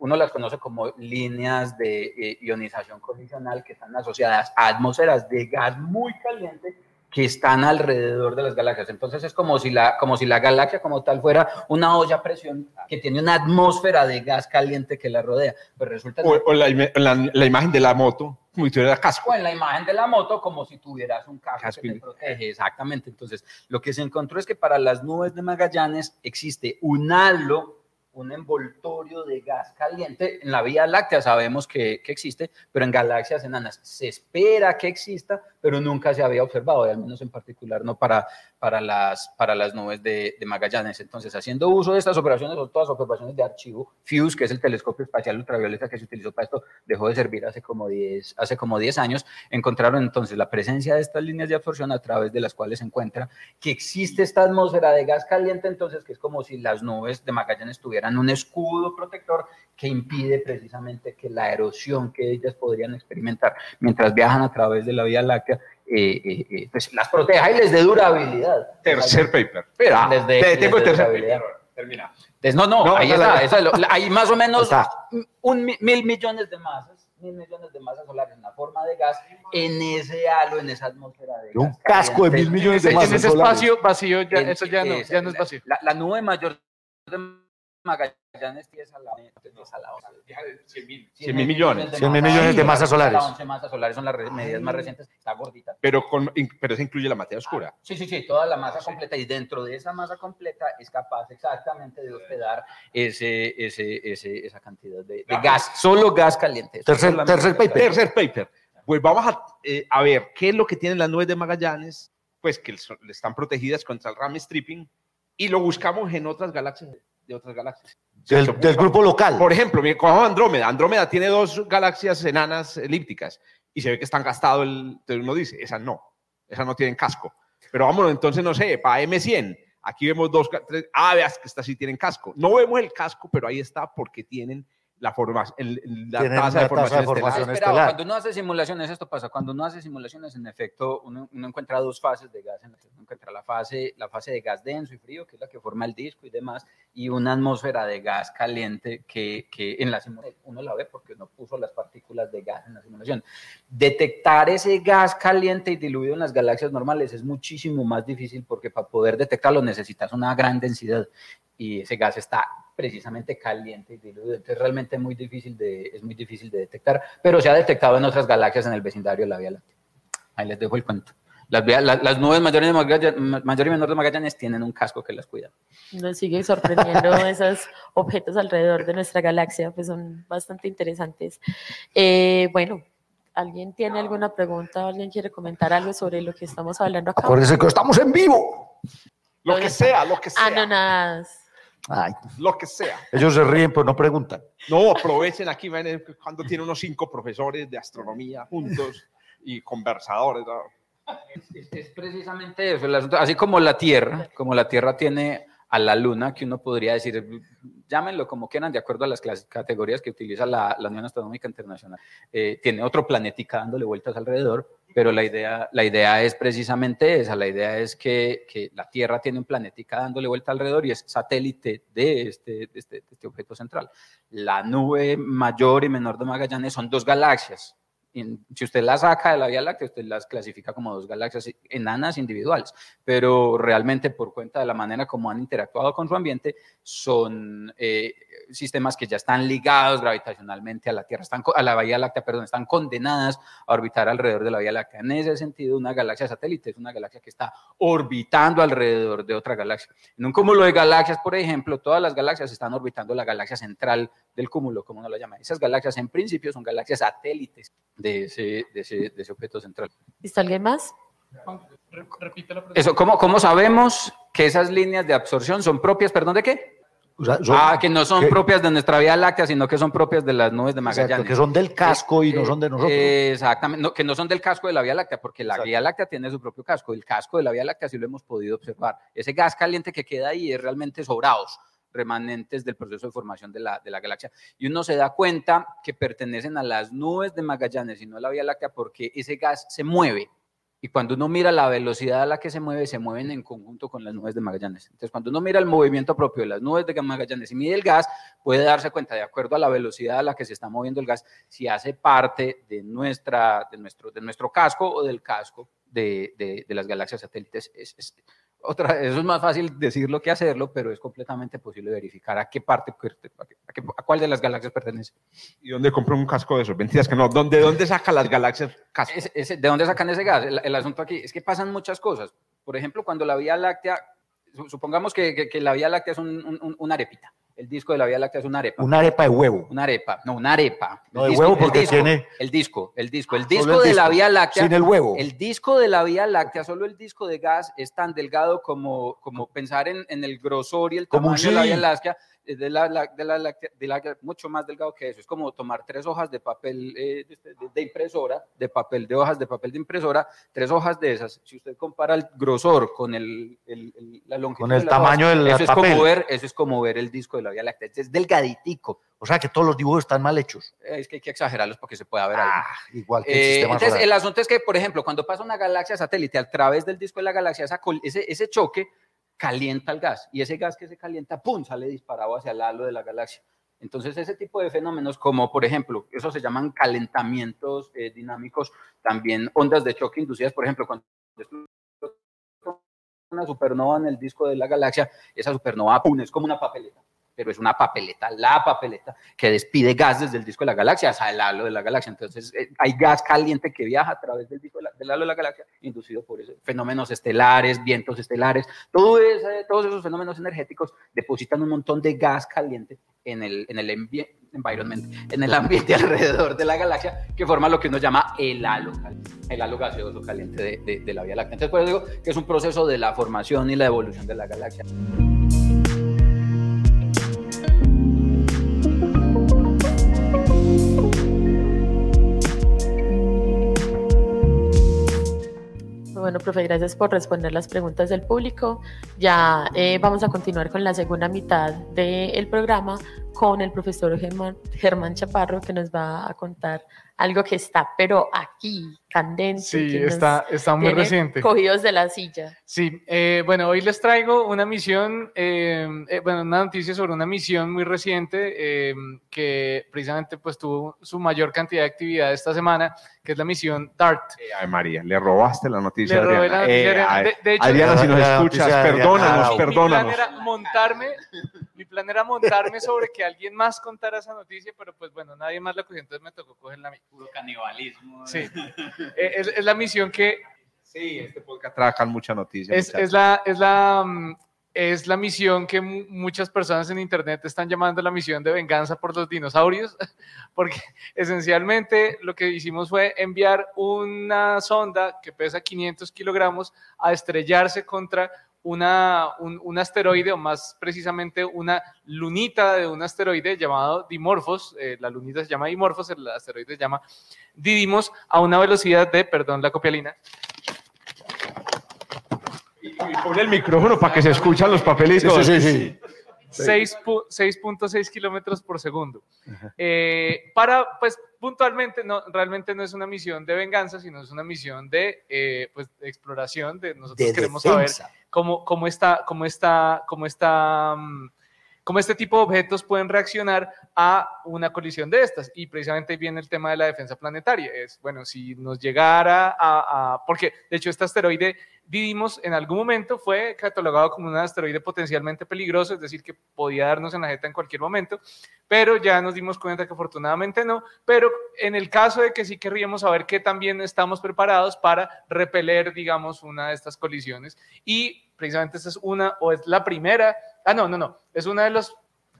uno las conoce como líneas de eh, ionización colisional que están asociadas a atmósferas de gas muy caliente que están alrededor de las galaxias. Entonces es como si la, como si la galaxia como tal fuera una olla a presión que tiene una atmósfera de gas caliente que la rodea. Pues resulta O, o la, ima- la- la imagen de la moto, como si casco. o en la imagen de la moto como si tuvieras un casco Casco que te protege. Exactamente. Entonces, lo que se encontró es que para las nubes de Magallanes existe un halo, un envoltorio de gas caliente. En la Vía Láctea sabemos que, que existe, pero en galaxias enanas se espera que exista, pero nunca se había observado, y al menos en particular no para, para, las, para las nubes de, Magallanes. Entonces, haciendo uso de estas operaciones, son todas operaciones de archivo, FUSE, que es el telescopio espacial ultravioleta que se utilizó para esto, dejó de servir hace como 10, hace como 10 años, encontraron entonces la presencia de estas líneas de absorción a través de las cuales se encuentra que existe esta atmósfera de gas caliente, entonces que es como si las nubes de Magallanes tuvieran un escudo protector que impide precisamente que la erosión que ellas podrían experimentar mientras viajan a través de la Vía Láctea, eh, eh, eh, pues las proteja y les dé durabilidad. Tercer paper. Espera, Les de- te- les tengo el de tercer durabilidad. paper. Termina. Entonces, no, no, No, ahí está. es lo- hay más o menos Está. un mi- mil millones de masas, mil millones de masas solares en la forma de gas en ese halo, en esa atmósfera de Un gas casco de mil millones de En masas ese solares. espacio vacío, ya, En- eso ya no, esa- ya no es vacío. La, la nube mayor de Magallanes tiene a la, es a la 100 mil millones. 100 mil millones de masas solares. Las 11 masas solares son las medidas más recientes, está gordita. Pero, con, pero eso incluye la materia oscura. Sí, sí, sí, toda la masa completa y dentro de esa masa completa es capaz exactamente de hospedar ese, ese, ese, esa cantidad de, de gas, solo gas caliente. Tercer- tercer paper. Tercer paper. Pues vamos a, eh, a ver qué es lo que tienen las nubes de Magallanes, pues que están protegidas contra el ram stripping y lo buscamos en otras galaxias, de otras galaxias. Del, grupo local. Por ejemplo, cojamos Andrómeda. Andrómeda tiene dos galaxias enanas elípticas y se ve que están gastados. El, entonces uno dice, esas no, esas no tienen casco. Pero vámonos, entonces, no sé, para M100, aquí vemos dos, tres, ah, veas que estas sí tienen casco. No vemos el casco, pero ahí está porque tienen la, forma, el- la tasa de tasa de formación estelar. formación Ah, estelar. Cuando uno hace simulaciones, esto pasa, cuando uno hace simulaciones, en efecto, uno, uno encuentra dos fases de gas. Uno encuentra la fase, la fase de gas denso y frío, que es la que forma el disco y demás, y una atmósfera de gas caliente que, que en la simulación uno la ve porque uno puso las partículas de gas en la simulación. Detectar ese gas caliente y diluido en las galaxias normales es muchísimo más difícil porque para poder detectarlo necesitas una gran densidad y ese gas está precisamente caliente y diluido. Entonces realmente es muy difícil de, es muy difícil de detectar, pero se ha detectado en otras galaxias en el vecindario de la Vía Láctea. Ahí les dejo el cuento. Las, vía- la- las nubes mayores de Magallanes, mayor y menor de Magallanes tienen un casco que las cuida. Nos sigue sorprendiendo esos objetos alrededor de nuestra galaxia, pues son bastante interesantes. Eh, bueno, ¿alguien tiene alguna pregunta? ¿Alguien quiere comentar algo sobre lo que estamos hablando acá? Acuérdense que estamos en vivo. Lo que sea, lo que sea. Ah, no, nada. Ay, Lo que sea. ellos se ríen, pero no preguntan. No, aprovechen aquí, ven, cuando tiene unos cinco profesores de astronomía juntos y conversadores. ¿no? Es, es precisamente eso, el asunto. así como la Tierra, como la Tierra tiene a la Luna, que uno podría decir, llámenlo como quieran, de acuerdo a las categorías que utiliza la, la Unión Astronómica Internacional, eh, tiene otro planetica dándole vueltas alrededor, pero la idea, la idea es precisamente esa, la idea es que, que la Tierra tiene un planetica dándole vuelta alrededor y es satélite de este, de este, de este objeto central. La nube mayor y menor de Magallanes son dos galaxias, si usted las saca de la Vía Láctea, usted las clasifica como dos galaxias enanas individuales, pero realmente por cuenta de la manera como han interactuado con su ambiente, son eh, sistemas que ya están ligados gravitacionalmente a la Tierra, están, a la Vía Láctea, perdón, están condenadas a orbitar alrededor de la Vía Láctea. En ese sentido, una galaxia satélite es una galaxia que está orbitando alrededor de otra galaxia. En un cúmulo de galaxias, por ejemplo, todas las galaxias están orbitando la galaxia central del cúmulo, como uno lo llama. Esas galaxias en principio son galaxias satélites de ese, de ese, de ese objeto central. ¿Listo alguien más? Re- Repite la pregunta. Eso, ¿cómo, ¿Cómo sabemos que esas líneas de absorción son propias, perdón, de qué? O sea, son- ah, que no son que- propias de nuestra Vía Láctea, sino que son propias de las nubes de exacto, Magallanes. que son del casco y no Eh, son de nosotros. eh, exactamente, no, que no son del casco de la Vía Láctea, porque la Exacto. Vía Láctea tiene su propio casco. El casco de la Vía Láctea sí lo hemos podido observar. Ese gas caliente que queda ahí es realmente sobrados, remanentes del proceso de formación de la, de la galaxia. Y uno se da cuenta que pertenecen a las nubes de Magallanes y no a la Vía Láctea porque ese gas se mueve. Y cuando uno mira la velocidad a la que se mueve, se mueven en conjunto con las nubes de Magallanes. Entonces, cuando uno mira el movimiento propio de las nubes de Magallanes y mide el gas, puede darse cuenta, de acuerdo a la velocidad a la que se está moviendo el gas, si hace parte de, nuestra, de, nuestro, de nuestro casco o del casco de, de- las galaxias satélites. Es, es- otra, eso es más fácil decirlo que hacerlo, pero es completamente posible verificar a qué parte, a, qué- a cuál de las galaxias pertenece. ¿Y dónde compró un casco de esos? Mentiras que no. ¿Dónde, dónde saca las galaxias casco? ¿De dónde sacan ese gas? El, el asunto aquí es que pasan muchas cosas. Por ejemplo, cuando la Vía Láctea, su- supongamos que, que- que la Vía Láctea es un- un- un- una arepita. El disco de la Vía Láctea es una arepa. Una arepa de huevo. Una arepa, no, una arepa. No, El de disco- huevo el porque disco, tiene- El disco, el disco. El Solo disco el de la Vía Láctea. Sin el huevo. El disco de la Vía Láctea, solo el disco de gas es tan delgado como, como pensar en, en el grosor y el Como un tamaño de la Vía. Láctea, de la, la- de la de la- mucho más delgado que eso. Es como tomar tres hojas de papel eh, de, de- de impresora, de papel, de hojas de papel de impresora, tres hojas de esas. Si usted compara el grosor con el, el- el- la longitud Con el de hojas, tamaño del eso es papel. como ver, eso es como ver el disco de la Vía Láctea. Es delgaditico. O sea que todos los dibujos están mal hechos. Es que hay que exagerarlos para que se pueda ver. Ah, igual que el Eh, sistema entonces, solar. el asunto es que, por ejemplo, cuando pasa una galaxia satélite a través del disco de la galaxia, esa ese, ese choque calienta el gas y ese gas que se calienta, ¡pum!, sale disparado hacia el halo de la galaxia. Entonces, ese tipo de fenómenos, como por ejemplo, eso se llaman calentamientos eh, dinámicos, también ondas de choque inducidas, por ejemplo, cuando una supernova en el disco de la galaxia, esa supernova, ¡pum!, es como una papeleta, pero es una papeleta, la papeleta, que despide gas desde el disco de la galaxia hacia el halo de la galaxia. Entonces, eh, hay gas caliente que viaja a través del, disco de la- del halo de la galaxia, inducido por esos fenómenos estelares, vientos estelares. Todo ese- todos esos fenómenos energéticos depositan un montón de gas caliente en el, en el envi- environment, en el ambiente alrededor de la galaxia, que forma lo que uno llama el halo, el halo gaseoso caliente de, de- de la Vía Láctea. Entonces, por eso digo que es un proceso de la formación y la evolución de la galaxia. Bueno, profe, gracias por responder las preguntas del público. Ya eh, vamos a continuar con la segunda mitad del programa con el profesor Germán Chaparro, que nos va a contar algo que está, pero aquí, candente. Sí, que está, está muy reciente. Cogidos de la silla. Sí, eh, bueno, hoy les traigo una misión, eh, eh, bueno, una noticia sobre una misión muy reciente eh, que precisamente pues tuvo su mayor cantidad de actividad esta semana, que es la misión DART. Eh, ay, María, le robaste la noticia. Le robé Adriana. la noticia, Eh, De- de hecho, Adriana, si nos escuchas, perdónanos, Arau. Mi plan perdónanos. era montarme, plan era montarme sobre que alguien más contara esa noticia, pero pues bueno, nadie más la cogió, entonces me tocó cogerla a mí. Puro canibalismo. Sí, Eh, es, es la misión que Sí, este podcast trabajan mucha noticia. es, es la, es, la, mm, es la misión que mu- muchas personas en internet están llamando la misión de venganza por los dinosaurios, porque esencialmente lo que hicimos fue enviar una sonda que pesa 500 kilogramos a estrellarse contra una, un, un asteroide, o más precisamente una lunita de un asteroide llamado Dimorphos. eh, la lunita se llama Dimorphos, el asteroide se llama Didymos, a una velocidad de, perdón, la copialina, Y pone el micrófono para que se escuchan los papelitos. Sí, sí, sí. 6.6 kilómetros por segundo. Eh, para, pues, puntualmente, no, realmente no es una misión de venganza, sino es una misión de, eh, pues, de exploración. De nosotros De queremos defensa. saber cómo, cómo está, cómo está, cómo está, mm, cómo este tipo de objetos pueden reaccionar a una colisión de estas. Y precisamente viene el tema de la defensa planetaria. Es, bueno, si nos llegara a, a- porque de hecho este asteroide, vivimos en algún momento, fue catalogado como un asteroide potencialmente peligroso, es decir, que podía darnos en la jeta en cualquier momento, pero ya nos dimos cuenta que afortunadamente no, pero en el caso de que sí querríamos saber que también estamos preparados para repeler, digamos, una de estas colisiones. Y precisamente esta es una, o es la primera, ah, no, no, no, es una de los,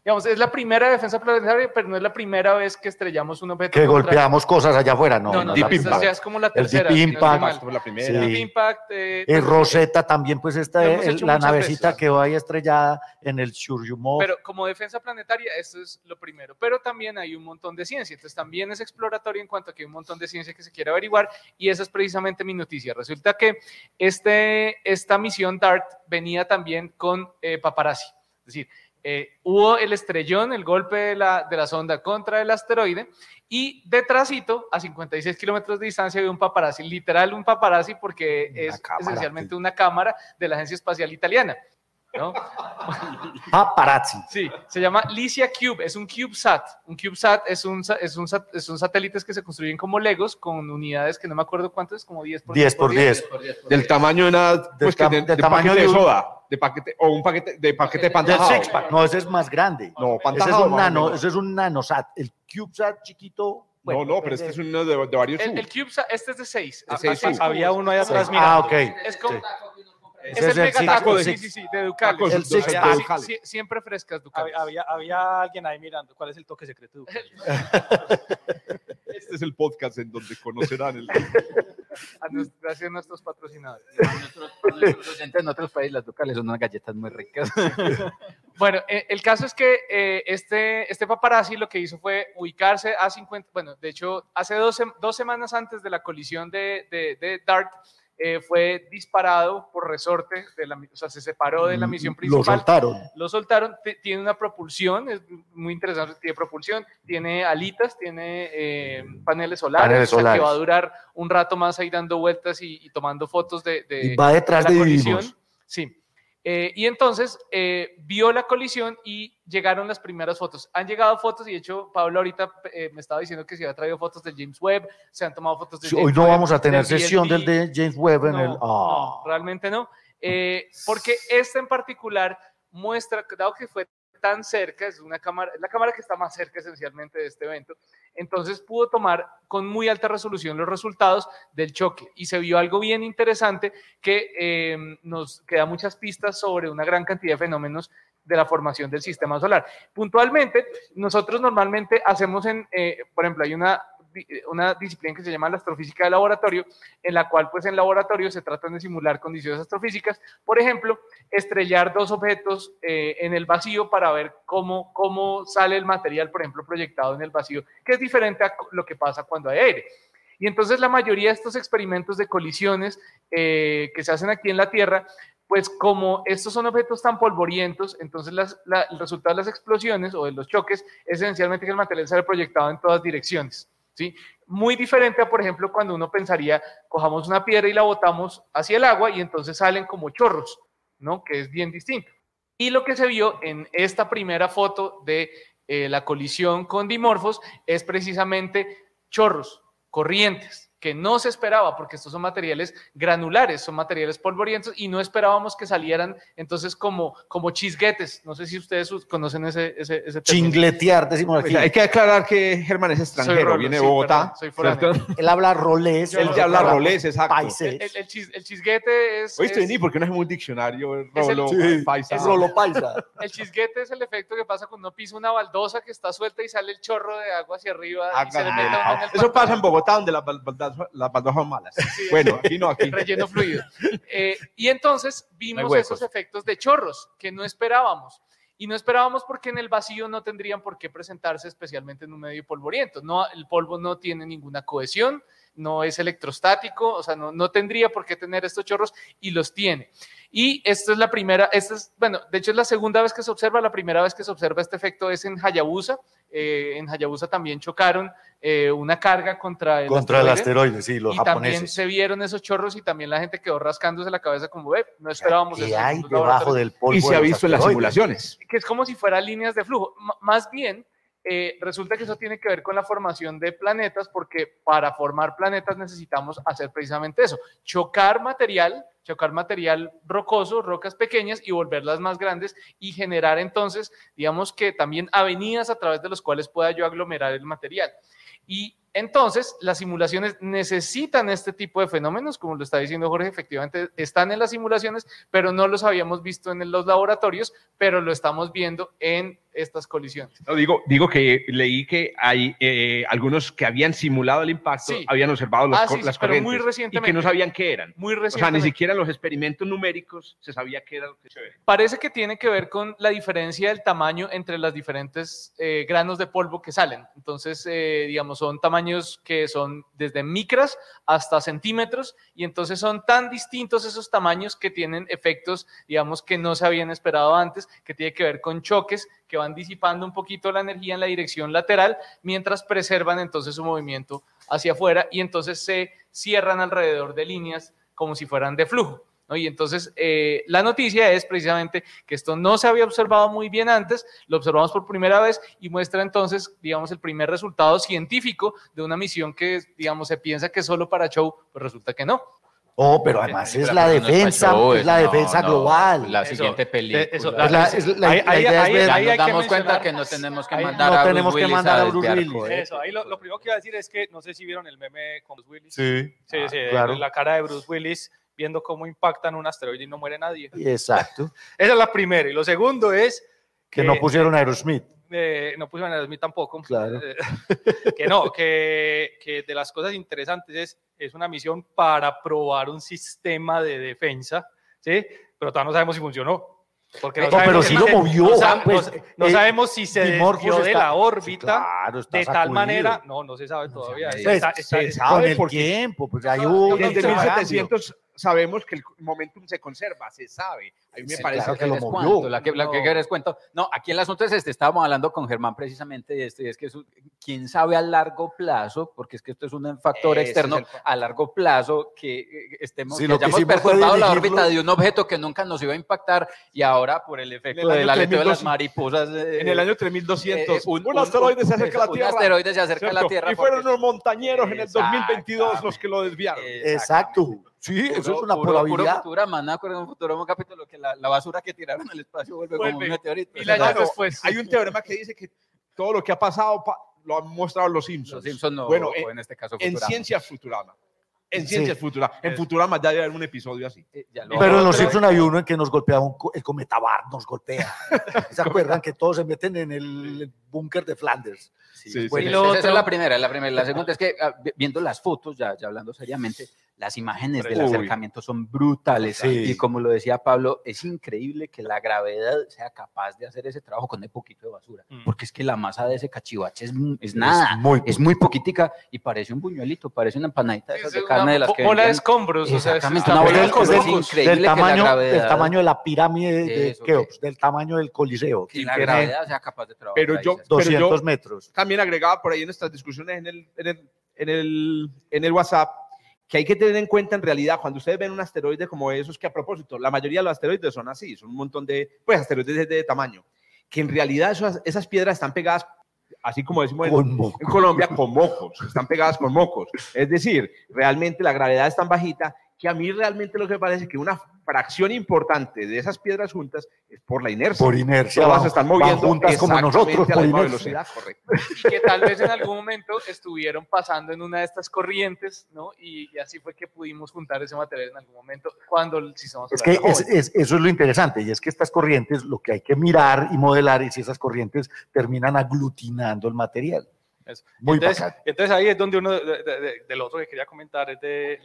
digamos, es la primera defensa planetaria, pero no es la primera vez que estrellamos un objeto. Que contra- golpeamos cosas allá afuera, no. No, no, primera. ya es como la El tercera. Deep si no estoy Impact. la primera. Sí. Deep Impact. eh, pues, Rosetta también, pues esta, el- hecho la navecita veces. quedó ahí estrellada en el Churyumov. Pero como defensa planetaria, esto es lo primero. Pero también hay un montón de ciencia. Entonces también es exploratorio en cuanto a que hay un montón de ciencia que se quiere averiguar. Y esa es precisamente mi noticia. Resulta que este, esta misión DART venía también con eh, paparazzi. Es decir, eh, hubo el estrellón, el golpe de la, de la sonda contra el asteroide. Y detrásito, a 56 kilómetros de distancia, había un paparazzi, literal un paparazzi, porque Una es cámara. esencialmente una cámara de la Agencia Espacial Italiana. ¿No? Paparazzi. Sí, se llama Licia Cube, es un CubeSat. Un CubeSat es un, es un, son satélites que se construyen como Legos con unidades que no me acuerdo cuántas, como 10 por 10 por 10. Del tamaño de una. Pues, que de, del de tamaño de un- soda. De paquete, o un paquete de paquete de Del pantajado. six pack. No, ese es más grande. No, Ese es pantajado. un nano, ese es un nanosat. El CubeSat chiquito. bueno, no, no, pero este es uno de, de varios El, CubeSat, este es de 6. De seis sub. Había uno ahí atrás, Sí. mira. Ah, ok. Es, como- Sí. Es Ese el es el six- megataco, el sí, sí, sí, de Ducales. El de- six de pack. Ducales. Sí, siempre frescas Ducales. Había, había, había alguien ahí mirando. ¿Cuál es el toque secreto? Este es el podcast en donde conocerán el. A nues- Gracias a nuestros patrocinadores. Nuestros, nuestros oyentes en otros países, las locales son unas galletas muy ricas. Bueno, eh, el caso es que eh, este, este paparazzi lo que hizo fue ubicarse a 50, bueno, de hecho, hace dos, dos semanas antes de la colisión de, de, de DART, eh, fue disparado por resorte, de la, mi- o sea, se separó de la misión Lo principal. soltaron. Lo soltaron, tiene una propulsión, es muy interesante, tiene propulsión, tiene alitas, tiene eh, paneles solares, Paneles o sea, que va a durar un rato más ahí dando vueltas y, y tomando fotos de, de- Y va detrás la de colisión. Vivimos. Sí. Eh, y entonces eh, vio la colisión y llegaron las primeras fotos. Han llegado fotos y de hecho Pablo ahorita eh, me estaba diciendo que se había traído fotos de James Webb, se han tomado fotos de Sí, James Hoy no Webb, vamos a tener sesión del de James Webb en No, el. no, Ah. realmente no. Eh, porque esta en particular muestra, dado que fue tan cerca, es una cámara, la cámara que está más cerca esencialmente de este evento, entonces pudo tomar con muy alta resolución los resultados del choque y se vio algo bien interesante que eh, nos queda muchas pistas sobre una gran cantidad de fenómenos de la formación del sistema solar. Puntualmente, nosotros normalmente hacemos en, eh, por ejemplo, hay una, una disciplina que se llama la astrofísica de laboratorio, en la cual pues en laboratorio se tratan de simular condiciones astrofísicas, por ejemplo, estrellar dos objetos eh, en el vacío para ver cómo, cómo sale el material, por ejemplo, proyectado en el vacío, que es diferente a lo que pasa cuando hay aire. Y entonces la mayoría de estos experimentos de colisiones eh, que se hacen aquí en la Tierra, pues como estos son objetos tan polvorientos, entonces el resultado de las explosiones o de los choques es esencialmente que el material sale proyectado en todas direcciones. Muy diferente a, por ejemplo, cuando uno pensaría, cojamos una piedra y la botamos hacia el agua y entonces salen como chorros, ¿no? Que es bien distinto. Y lo que se vio en esta primera foto de eh, la colisión con dimorfos es precisamente chorros, corrientes, que no se esperaba porque estos son materiales granulares, son materiales polvorientos y no esperábamos que salieran entonces como, como chisguetes. No sé si ustedes conocen ese, ese, ese término. Chingletear, decimos Pues aquí. hay que aclarar que Germán es extranjero, rolo, viene de sí, Bogotá. perdón, soy foráneo. ¿cierto? Él habla rolés. Él ya habla rolés, exacto. Paisés. El, el chis- el chisguete es... Oíste, es- Vení, ¿por qué no es un diccionario? Es el- Rolo, Sí, paisa. es rolo paisa. El chisguete es el efecto que pasa cuando uno pisa una baldosa que está suelta y sale el chorro de agua hacia arriba y se le mete a uno en el Ah, Eso pasa en. Bogotá, donde las bal- baldazos- las baldosas son malas. Sí, Bueno, aquí no, aquí. el relleno fluido. Eh, y entonces vimos esos efectos de chorros que no esperábamos. Y no esperábamos porque en el vacío no tendrían por qué presentarse especialmente en un medio polvoriento. No, el polvo no tiene ninguna cohesión, no es electrostático, o sea, no, no tendría por qué tener estos chorros y los tiene. Y esta es la primera, esta es, bueno, de hecho es la segunda vez que se observa, la primera vez que se observa este efecto es en Hayabusa. Eh, en Hayabusa también chocaron eh, una carga contra el Contra el asteroide. asteroide, sí, los y también japoneses. se vieron esos chorros y también la gente quedó rascándose la cabeza como, ve, no esperábamos ¿Qué eso. hay debajo laboratorios". del polvo? Y se de ha visto en las simulaciones. que es como si fueran líneas de flujo. M- más bien, eh, resulta que eso tiene que ver con la formación de planetas, porque para formar planetas necesitamos hacer precisamente eso, chocar material, chocar material rocoso, rocas pequeñas y volverlas más grandes y generar entonces, digamos que también avenidas a través de los cuales pueda yo aglomerar el material. Y entonces las simulaciones necesitan este tipo de fenómenos, como lo está diciendo Jorge, efectivamente están en las simulaciones, pero no los habíamos visto en los laboratorios, pero lo estamos viendo en estas colisiones. No, digo, digo que leí que hay eh, algunos que habían simulado el impacto, Sí. habían observado los Ah, sí, las pero muy corrientes y recientemente. que no sabían qué eran. Muy O sea, ni recientemente. siquiera en los experimentos numéricos se sabía qué era lo que se veía. Parece que tiene que ver con la diferencia del tamaño entre las diferentes eh, granos de polvo que salen. Entonces, eh, digamos, son tamaños que son desde micras hasta centímetros y entonces son tan distintos esos tamaños que tienen efectos, digamos, que no se habían esperado antes, que tiene que ver con choques que van disipando un poquito la energía en la dirección lateral mientras preservan entonces su movimiento hacia afuera y entonces se cierran alrededor de líneas como si fueran de flujo. ¿No? Y entonces eh, la noticia es precisamente que esto no se había observado muy bien antes, lo observamos por primera vez y muestra entonces, digamos, el primer resultado científico de una misión que, digamos, se piensa que es solo para show, pues resulta que no. Oh, pero además es la no es defensa, es la defensa no, global. La siguiente película. eso, Es la- es la- Ahí- la ahí- idea es ver- ahí nos damos cuenta que no tenemos que mandar no a tenemos Bruce que Willis mandar a Bruce Willis. Eso, ahí lo, lo primero que iba a decir es que no sé si vieron el meme con Bruce Willis. Sí, Sí, sí, claro. la cara de Bruce Willis viendo cómo impactan un asteroide y no muere nadie. exacto. Esa es la primera. Y lo segundo es Que no pusieron a Aerosmith. eh, no pusieron a Smith tampoco. Claro. Eh, que no, que, que de las cosas interesantes es, es una misión para probar un sistema de defensa, ¿sí? Pero todavía no sabemos si funcionó. Porque No, pero sí lo si- movió, No, sa- pues, no- no eh, sabemos si se desvió de está- la sí, órbita claro, está de tal sacudido. manera. No, no se sabe todavía. Pues, Está- está- se está- Con sabe el porque tiempo, pues hubo un desde intercambio. 1700 sabemos que el momentum se conserva, se sabe. A mí me Sí, parece claro que lo les movió. cuento, la que, la que les cuento. No, aquí el asunto es este, estábamos hablando con Germán precisamente de esto, y es que es un- quién sabe a largo plazo, porque es que esto es un factor Ese externo el- a largo plazo, que eh, estemos, Sí, que lo que hayamos fue perturbado la órbita de un objeto que nunca nos iba a impactar, y ahora por el efecto del aleteo de las 3200, mariposas. eh, En el año 3200, eh, un, asteroide se acerca a la un Tierra. asteroide se acerca a la ¿cierto? Tierra. Y fueron unos montañeros en el Exactamente. 2022 los que lo desviaron. Exacto. Sí, eso es una puro- probabilidad. Puro ¿no? Acuerdo en un Futurama un capítulo que la, la basura que tiraron al espacio vuelve, como un Vuelve. meteorito. Años Claro, después. Hay un teorema que dice que todo lo que ha pasado pa- lo han mostrado los Simpsons. Los Simpsons no, Bueno, en, en este caso en Futurama. Ciencias Futurama. En Sí. Ciencias Futurama. En Futurama ya debe haber un episodio así. Eh, Pero en los pero- Simpson hay uno en que nos golpea un, co- el cometa Bart, nos golpea. ¿Se acuerdan que todos se meten en el búnker de Flanders? Sí, Sí, bueno, sí. esa- Lo esa otro- es la primera, la primera. La segunda es que ah, vi- viendo las fotos, ya, ya hablando seriamente, las imágenes del Uy. acercamiento son brutales. Sí. Y como lo decía Pablo, es increíble que la gravedad sea capaz de hacer ese trabajo con un poquito de basura. Mm. Porque es que la masa de ese cachivache es, es nada. Es muy Es muy poquitica y parece un buñuelito, parece una empanadita de esas de Es carne una de las que bola de escombros. o sea, Exactamente, está una Es bola de es escombros. del- locos. increíble del que la tamaño, del gravedad- tamaño de la pirámide de Keops, del tamaño del Coliseo. que la gravedad sea capaz de trabajar. Pero yo- ¿sabes? pero 200 metros. También agregaba por ahí en nuestras discusiones en el, en el, en el, en el WhatsApp que hay que tener en cuenta en realidad cuando ustedes ven un asteroide como esos, que a propósito, la mayoría de los asteroides son así, son un montón de, pues, asteroides de, de tamaño, que en realidad esas, esas piedras están pegadas, así como decimos en, en Colombia, con mocos, están pegadas con mocos. Es decir, realmente la gravedad es tan bajita que a mí realmente lo que me parece es que una fracción importante de esas piedras juntas es por la inercia. Por inercia. Todas van- se están moviendo juntas como nosotros a la por misma inercia. velocidad, correcto. y que tal vez en algún momento estuvieron pasando en una de estas corrientes, ¿no? Y, y así fue que pudimos juntar ese material en algún momento cuando el sistema Es solar que es- es- eso es lo interesante, y es que estas corrientes lo que hay que mirar y modelar es si esas corrientes terminan aglutinando el material. Eso. Muy entonces, bacán. entonces ahí es donde uno, de, de- de- del otro que quería comentar, es de,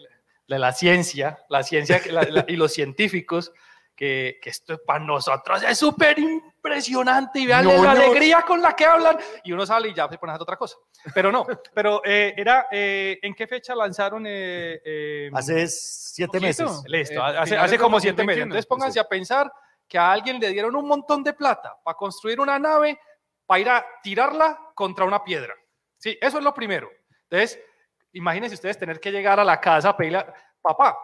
de la ciencia, la ciencia que la- la- y los científicos que, que esto para nosotros es súper impresionante y vean la alegría con la que hablan y uno sale y ya se pone a hacer otra cosa. Pero no, pero eh, era, eh, ¿en qué fecha lanzaron? eh, eh, Hace siete meses. Listo, Eh, hace, hace como siete 2021. meses. Entonces pónganse a pensar que a alguien le dieron un montón de plata para construir una nave para ir a tirarla contra una piedra. Sí, eso es lo primero. Entonces, imagínense ustedes tener que llegar a la casa a pedirle, a- papá,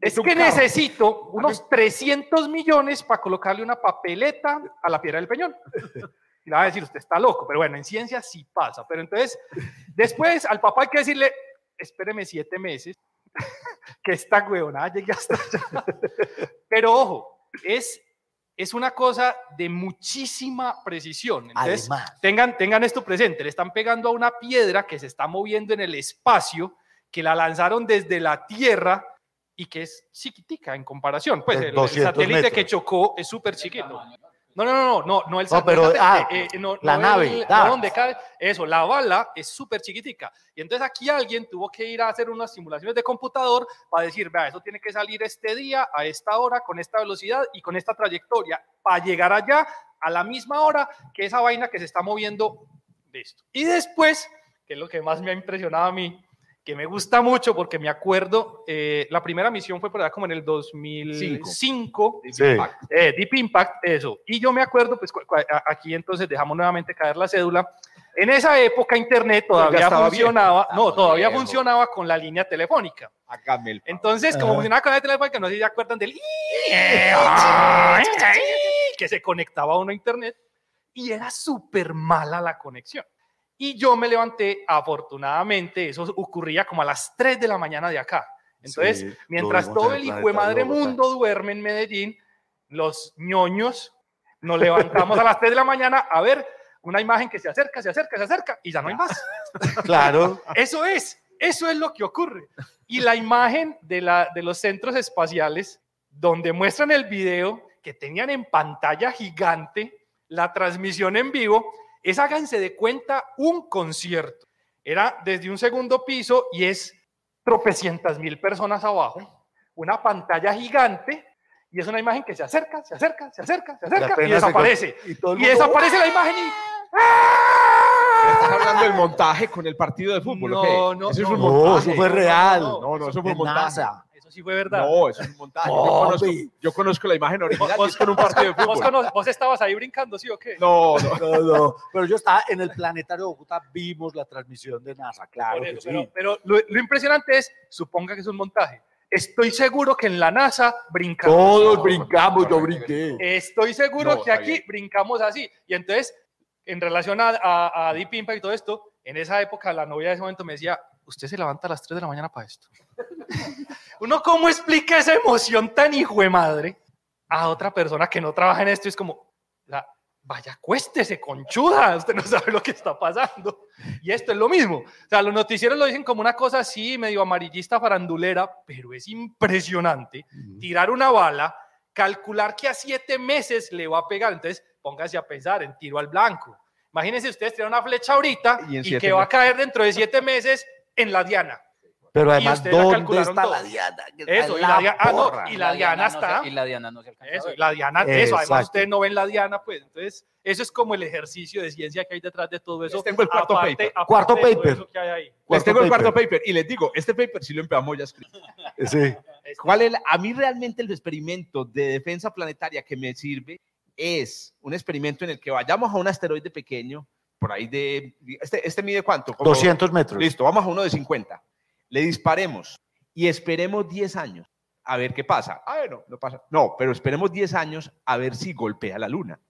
es un que carro. necesito unos 300 millones para colocarle una papeleta a la piedra del peñón. Y le va a decir, usted está loco, pero bueno, en ciencia sí pasa. Pero entonces, después al papá hay que decirle, espéreme siete meses, que esta huevonada llegue hasta allá. Pero ojo, es, es una cosa de muchísima precisión. Entonces, Además, tengan, tengan esto presente, le están pegando a una piedra que se está moviendo en el espacio, que la lanzaron desde la Tierra y que es chiquitica en comparación. Pues el, el 200 satélite que chocó es súper chiquito. No, no, no, no, no, no el No, pero, ah, eh, eh, no- la no nave, el- no donde cae, eso, la bala es súper chiquitica. Y entonces aquí alguien tuvo que ir a hacer unas simulaciones de computador para decir, vea, eso tiene que salir este día, a esta hora, con esta velocidad y con esta trayectoria, para llegar allá a la misma hora que esa vaina que se está moviendo. Listo. Y después, que es lo que más me ha impresionado a mí, que me gusta mucho porque me acuerdo, eh, la primera misión fue por allá como en el 2005, sí. eh, Deep Impact, eso. Y yo me acuerdo, pues a- aquí entonces dejamos nuevamente caer la cédula. En esa época Internet todavía funcionaba, no, Estamos todavía viejos. funcionaba con la línea telefónica. Hágame el. Entonces, como funcionaba con la línea telefónica, no sé si se acuerdan del que se conectaba uno a Internet y era súper mala la conexión. Y yo me levanté, afortunadamente, eso ocurría como a las 3 de la mañana de acá. Entonces, Sí, mientras todo el hijo de madre mundo duerme en Medellín, los ñoños nos levantamos a las 3 de la mañana a ver una imagen que se acerca, se acerca, se acerca y ya no hay más. Claro. Eso es, eso es lo que ocurre. Y la imagen de, la, de los centros espaciales, donde muestran el video que tenían en pantalla gigante la transmisión en vivo, es háganse de cuenta un concierto. Era desde un segundo piso y es tropecientas mil personas abajo, una pantalla gigante y es una imagen que se acerca, se acerca, se acerca, se acerca y se desaparece. Y, todo el Y mundo, desaparece la imagen y... ¿Estás hablando del montaje con el partido de fútbol? o qué? No, no, Eso es no. un No, montaje. eso fue real. No, no, eso fue un montaje. NASA. Eso sí fue verdad. No, eso es un montaje. Yo conozco, yo conozco la imagen original y Vos- es con un partido de ¿Vos, fútbol. cono- vos estabas ahí brincando, sí o qué? No, no. No, no, Pero yo estaba en el planetario de Bogotá, vimos la transmisión de NASA, claro Por que eso, sí. pero pero lo, lo impresionante es, suponga que es un montaje. Estoy seguro que en la NASA brincamos. Todos brincamos, yo brinqué. Estoy seguro No, que aquí bien. brincamos así. Y entonces, en relación a, a, a Deep Impact y todo esto, en esa época la novia de ese momento me decía, usted se levanta a las 3 de la mañana para esto. Uno, ¿cómo explica esa emoción tan hijo de madre a otra persona que no trabaja en esto? Es como, la, vaya, acuéstese, conchuda, usted no sabe lo que está pasando. Y esto es lo mismo. O sea, los noticieros lo dicen como una cosa así, medio amarillista, farandulera, pero es impresionante tirar una bala, calcular que a siete meses le va a pegar. Entonces, póngase a pensar en tiro al blanco. Imagínense ustedes tirar una flecha ahorita Y que va a caer dentro de siete meses en la diana. Pero además, la ¿dónde está todo. la Diana? Que está Eso, y la, dia- ah, no, y la diana no está. se- y la Diana no se alcanza a Eso, la diana, eso, además ustedes no ven la diana, pues entonces eso es como el ejercicio de ciencia que hay detrás de todo eso. Les tengo el cuarto aparte- paper. aparte Cuarto de todo paper. eso que hay ahí. Les Cuarto tengo el cuarto paper. paper y les digo, este paper sí lo empezamos ya a escribir. Sí. ¿Cuál es la- a mí realmente el experimento de defensa planetaria que me sirve es un experimento en el que vayamos a un asteroide pequeño, por ahí de, este, este mide cuánto? Como- 200 metros. Listo, vamos a uno de 50. Le disparemos y esperemos 10 años a ver qué pasa. Ah, bueno, no pasa. No, pero esperemos 10 años a ver si golpea la luna.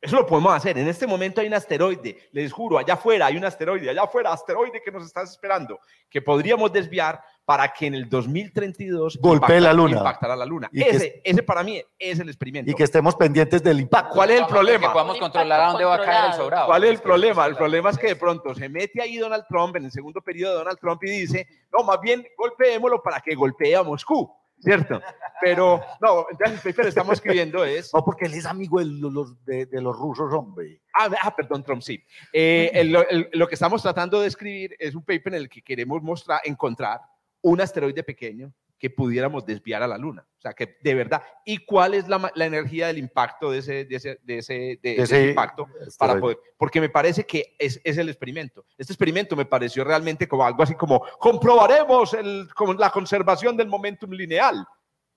Eso lo podemos hacer. En este momento hay un asteroide, les juro, allá afuera hay un asteroide, allá afuera, asteroide que nos está esperando, que podríamos desviar para que en el 2032 Golpee la luna. impactará la luna. Y que Ese, ese para mí es el experimento. Y que estemos pendientes del impacto. ¿Cuál es el Que problema? podamos controlar a dónde va a caer el sobrado. ¿Cuál es el que- problema? El problema es que de pronto se mete ahí Donald Trump en el segundo periodo de Donald Trump y dice, no, más bien golpeémoslo para que golpee a Moscú, ¿cierto? Pero, no, entonces el paper que estamos escribiendo es, No, porque él es amigo de los, de, de los rusos, hombre. ah, ah, perdón, Trump, sí. Eh, el- el- lo que estamos tratando de escribir es un paper en el que queremos mostrar, encontrar un asteroide pequeño que pudiéramos desviar a la Luna. O sea, que de verdad. ¿Y cuál es la, la energía del impacto de ese, de ese, de ese, de De ese impacto? Para poder, porque me parece que es, es el experimento. Este experimento me pareció realmente como algo así como comprobaremos el, como la conservación del momentum lineal.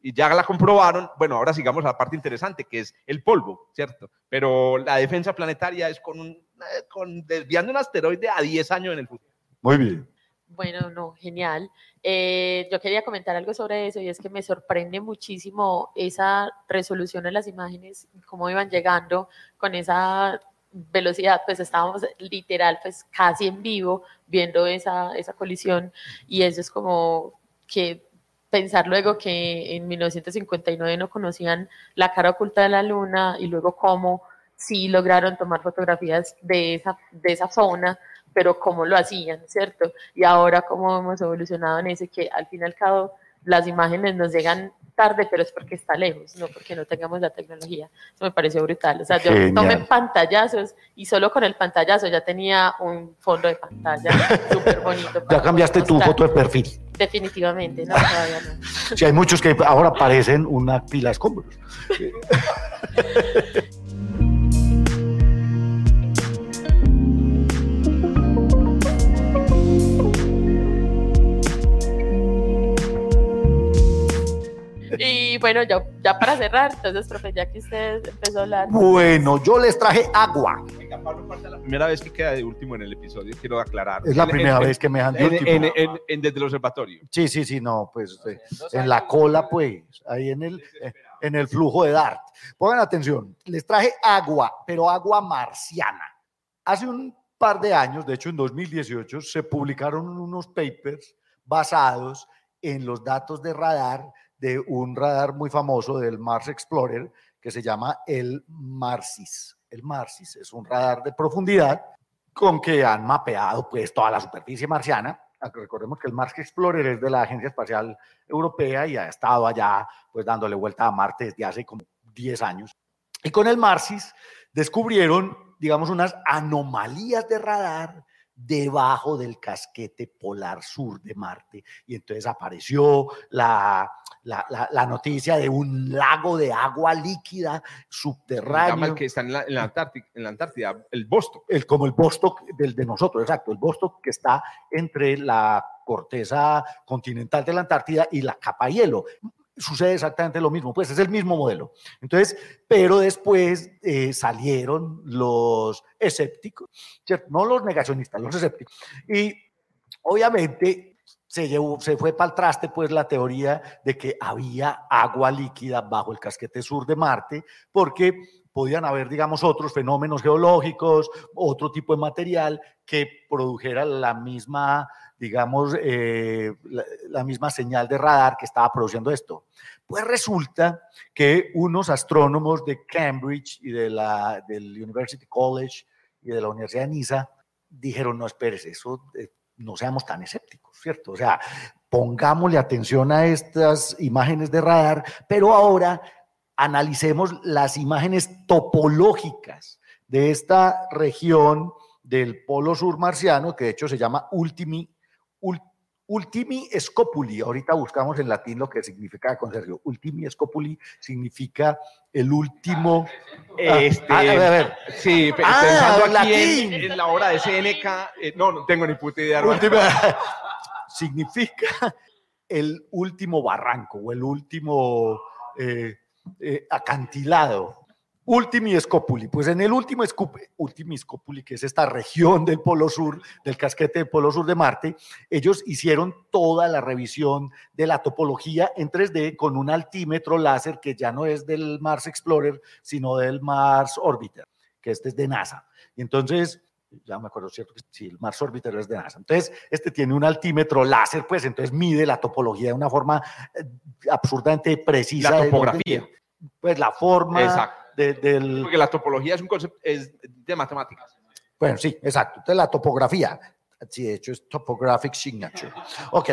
Y ya la comprobaron. Bueno, ahora sigamos a la parte interesante, que es el polvo, ¿cierto? Pero la defensa planetaria es con, un, eh, con desviando un asteroide a 10 años en el futuro. Muy bien. Bueno, no, genial. Eh, yo quería comentar algo sobre eso y es que me sorprende muchísimo esa resolución en las imágenes, cómo iban llegando con esa velocidad, pues estábamos literal, pues casi en vivo viendo esa, esa colisión y eso es como que pensar luego que en 1959 no conocían la cara oculta de la luna y luego cómo sí lograron tomar fotografías de esa, de esa zona pero cómo lo hacían, ¿cierto? Y ahora cómo hemos evolucionado en ese que al fin y al cabo las imágenes nos llegan tarde, pero es porque está lejos, no porque no tengamos la tecnología. Eso me pareció brutal. O sea, yo Genial. tomé pantallazos y solo con el pantallazo ya tenía un fondo de pantalla súper bonito. Ya cambiaste tu foto de perfil. Definitivamente, no, todavía no. Si hay muchos que ahora parecen una pila de escombros. Y bueno, ya, ya para cerrar, entonces, profe, ya que usted empezó a hablar. Bueno, yo les traje agua. La primera vez que queda de último en el episodio, quiero aclarar. Es la En- primera en- vez que me dejan de en, último. en- en- en- desde el observatorio. Sí, sí, sí, no, pues eh, en la cola, pues, ahí en el, eh, en el flujo de Dart. Pongan atención, les traje agua, pero agua marciana. Hace un par de años, de hecho en 2018, se publicaron unos papers basados en los datos de radar de un radar muy famoso del Mars Explorer que se llama el MARSIS. El MARSIS es un radar de profundidad con que han mapeado pues toda la superficie marciana. Recordemos que el Mars Explorer es de la Agencia Espacial Europea y ha estado allá pues dándole vuelta a Marte desde hace como 10 años. Y con el MARSIS descubrieron, digamos, unas anomalías de radar debajo del casquete polar sur de Marte. Y entonces apareció la, la, la- la noticia de un lago de agua líquida subterráneo el que está en la, en la Antártica, en la Antártida, el Boston. el, como el Bostock del de nosotros, exacto, el Bostock que está entre la corteza continental de la Antártida y la capa hielo. Sucede exactamente lo mismo, pues es el mismo modelo. Entonces, pero después eh, salieron los escépticos, ¿cierto? no los negacionistas, los escépticos. Y obviamente se, llevó, se fue para el traste pues la teoría de que había agua líquida bajo el casquete sur de Marte, porque podían haber, digamos, otros fenómenos geológicos, otro tipo de material que produjera la misma, digamos, eh, la, misma señal de radar que estaba produciendo esto. Pues resulta que unos astrónomos de Cambridge y de la, del University College y de la Universidad de Niza dijeron, no, espérese, eso eh, no seamos tan escépticos, ¿cierto? O sea, pongámosle atención a estas imágenes de radar, pero ahora analicemos las imágenes topológicas de esta región del polo sur marciano, que de hecho se llama Ultimi, Ul- Ultimi Scopuli. Ahorita buscamos en latín lo que significa con Sergio. Ultimi Scopuli significa el último. Este, Ah, a ver, a ver. Sí, Ah, pensando aquí latín. en, en la obra de Seneca, eh, no, no tengo ni puta idea. Última- significa el último barranco o el último eh, eh, acantilado. Ultimi Scopuli. Pues en el último Ultimi Scopuli, que es esta región del Polo Sur, del casquete del Polo Sur de Marte, ellos hicieron toda la revisión de la topología en 3D con un altímetro láser que ya no es del Mars Explorer, sino del Mars Orbiter, que este es de NASA. Y entonces, ya me acuerdo, ¿cierto? que Sí, el Mars Orbiter es de NASA. Entonces, este tiene un altímetro láser, pues entonces mide la topología de una forma eh, absurdamente precisa. La topografía. Pues la forma Exacto. De- del... Porque la topología es un concepto es de matemáticas. Bueno, sí, exacto. Entonces, la topografía. Sí, de hecho, es topographic signature. Ok.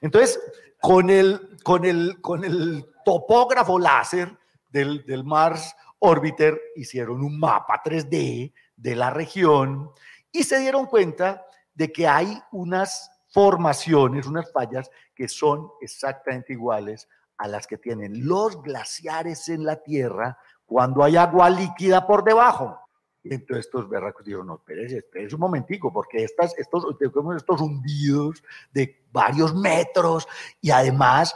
Entonces, con el, con el, con el topógrafo láser del, del Mars Orbiter, hicieron un mapa 3D de la región y se dieron cuenta de que hay unas formaciones, unas fallas que son exactamente iguales a las que tienen los glaciares en la Tierra cuando hay agua líquida por debajo. Y entonces estos berracos dijeron, no, espérese, espérese un momentico, porque estas, estos, estos hundidos de varios metros y además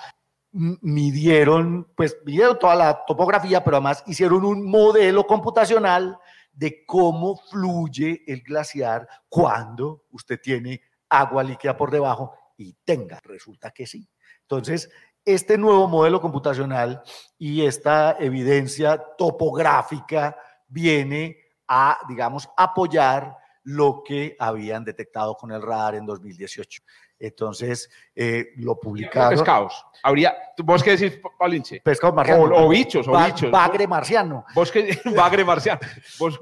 midieron, pues midieron toda la topografía, pero además hicieron un modelo computacional de cómo fluye el glaciar cuando usted tiene agua líquida por debajo y tenga. Resulta que sí. Entonces, este nuevo modelo computacional y esta evidencia topográfica viene a, digamos, apoyar lo que habían detectado con el radar en 2018. Entonces, eh, lo publicaron. Pescados. Habría, ¿Vos qué decís, Paulinche? Pescado marciano. O, o bichos, o Ba- bichos. Bagre marciano. Vos que, bagre marciano. Vos,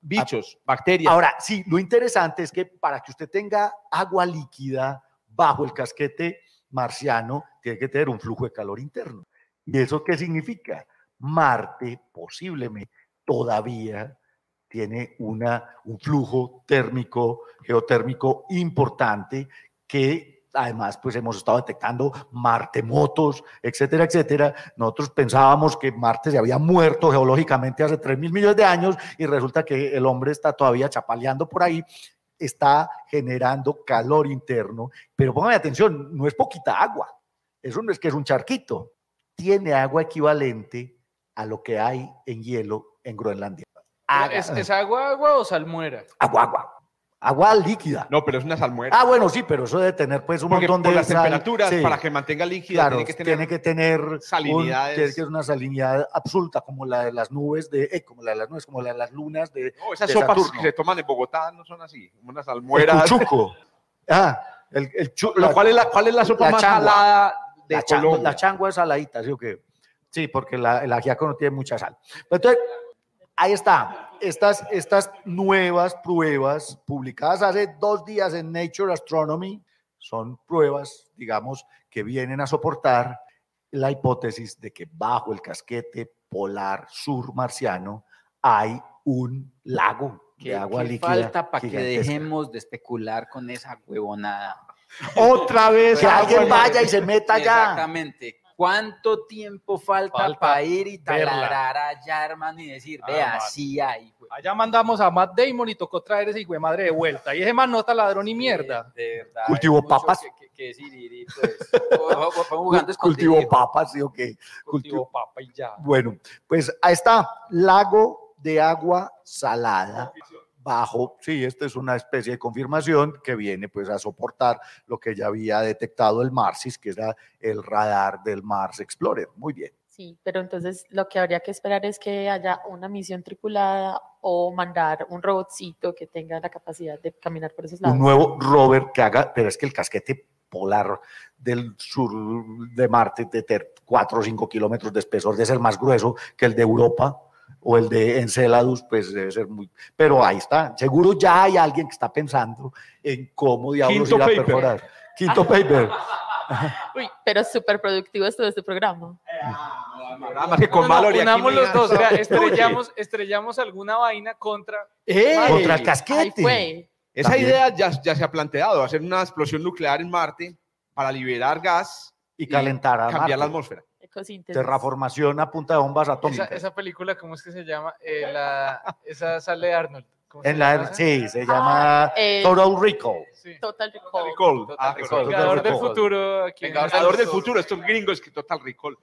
bichos, bacterias. Ahora, sí, lo interesante es que para que usted tenga agua líquida bajo el casquete marciano, tiene que tener un flujo de calor interno. ¿Y eso qué significa? Marte posiblemente todavía tiene una, un flujo térmico, geotérmico importante que además pues hemos estado detectando martemotos, etcétera, etcétera. Nosotros pensábamos que Marte se había muerto geológicamente hace 3 mil millones de años y resulta que el hombre está todavía chapaleando por ahí, está generando calor interno, pero póngame atención, no es poquita agua, eso no es que es un charquito, tiene agua equivalente a lo que hay en hielo en Groenlandia. ¿Es, es agua, agua o salmuera? agua, agua, agua líquida. No, pero es una salmuera. Ah, bueno, sí, pero eso debe tener pues un Porque montón por de las sal, temperaturas, sí. para que mantenga líquida, Claro, tiene que tener... tiene que tener un- salinidades. tiene que ser una salinidad absoluta, como la de las nubes de, eh, como la de las nubes, como la de las lunas de, No, esas de sopas Saturno. que se toman en Bogotá no son así, como unas el cuchuco. Ah, el, el chu- la- cual es la, ¿Cuál es la sopa la más changua. De la, changua, Colombia? la changua es saladita, ¿sí o qué? Sí, porque la, el ajiaco no tiene mucha sal. Entonces, ahí está. Estas, estas nuevas pruebas publicadas hace dos días en Nature Astronomy son pruebas, digamos, que vienen a soportar la hipótesis de que bajo el casquete polar sur marciano hay un lago de ¿Qué, agua líquida. falta para que dejemos de especular con esa huevonada? Otra vez. Que alguien vaya y se meta allá. Exactamente. ¿Cuánto tiempo falta, Falta para ir y taladrar allá, hermano, y decir, Ah, vea, man. sí hay? güey"? Allá mandamos a Matt Damon y tocó traer ese hijo de madre de vuelta. Y ese man no ladrón ni mierda. De, de verdad. Cultivo papas. Que, que, que decir, y, pues, o- o- o- podemos jugar Cultivo papas, ¿sí o qué? Cultivo papa y ya. Bueno, pues ahí está, lago de agua salada bajo, sí, esta es una especie de confirmación que viene pues a soportar lo que ya había detectado el MARSIS, que era el radar del Mars Explorer. Muy bien. Sí, pero entonces lo que habría que esperar es que haya una misión tripulada o mandar un robotcito que tenga la capacidad de caminar por esos lados. Un nuevo rover que haga, pero es que el casquete polar del sur de Marte de ter 4 o 5 kilómetros de espesor debe ser más grueso que el de Europa o el de Enceladus, pues debe ser muy... Pero ahí está, seguro ya hay alguien que está pensando en cómo diablos Quinto ir a paper. perforar. Quinto paper. Uy, pero súper productivo esto de este programa. Nada más que con No, no, Mallory aquí, unamos los dos, vea, estrellamos, estrellamos alguna vaina contra... ¡Ey! Contra el casquete. fue. Esa También. idea ya, ya se ha planteado, hacer una explosión nuclear en Marte para liberar gas Y calentar a cambiar la Marte. atmósfera. Ecosíntesis. Terraformación a punta de bombas atómicas. esa película, ¿cómo es que se llama? Eh, la, esa sale de Arnold. ¿Cómo se En la, llama sí, se llama eh, Total Recall. Sí. Total Recall. Recall. Total Ah, Recall. Vengador del futuro. aquí en- Vengador del futuro, estos gringos que total recall.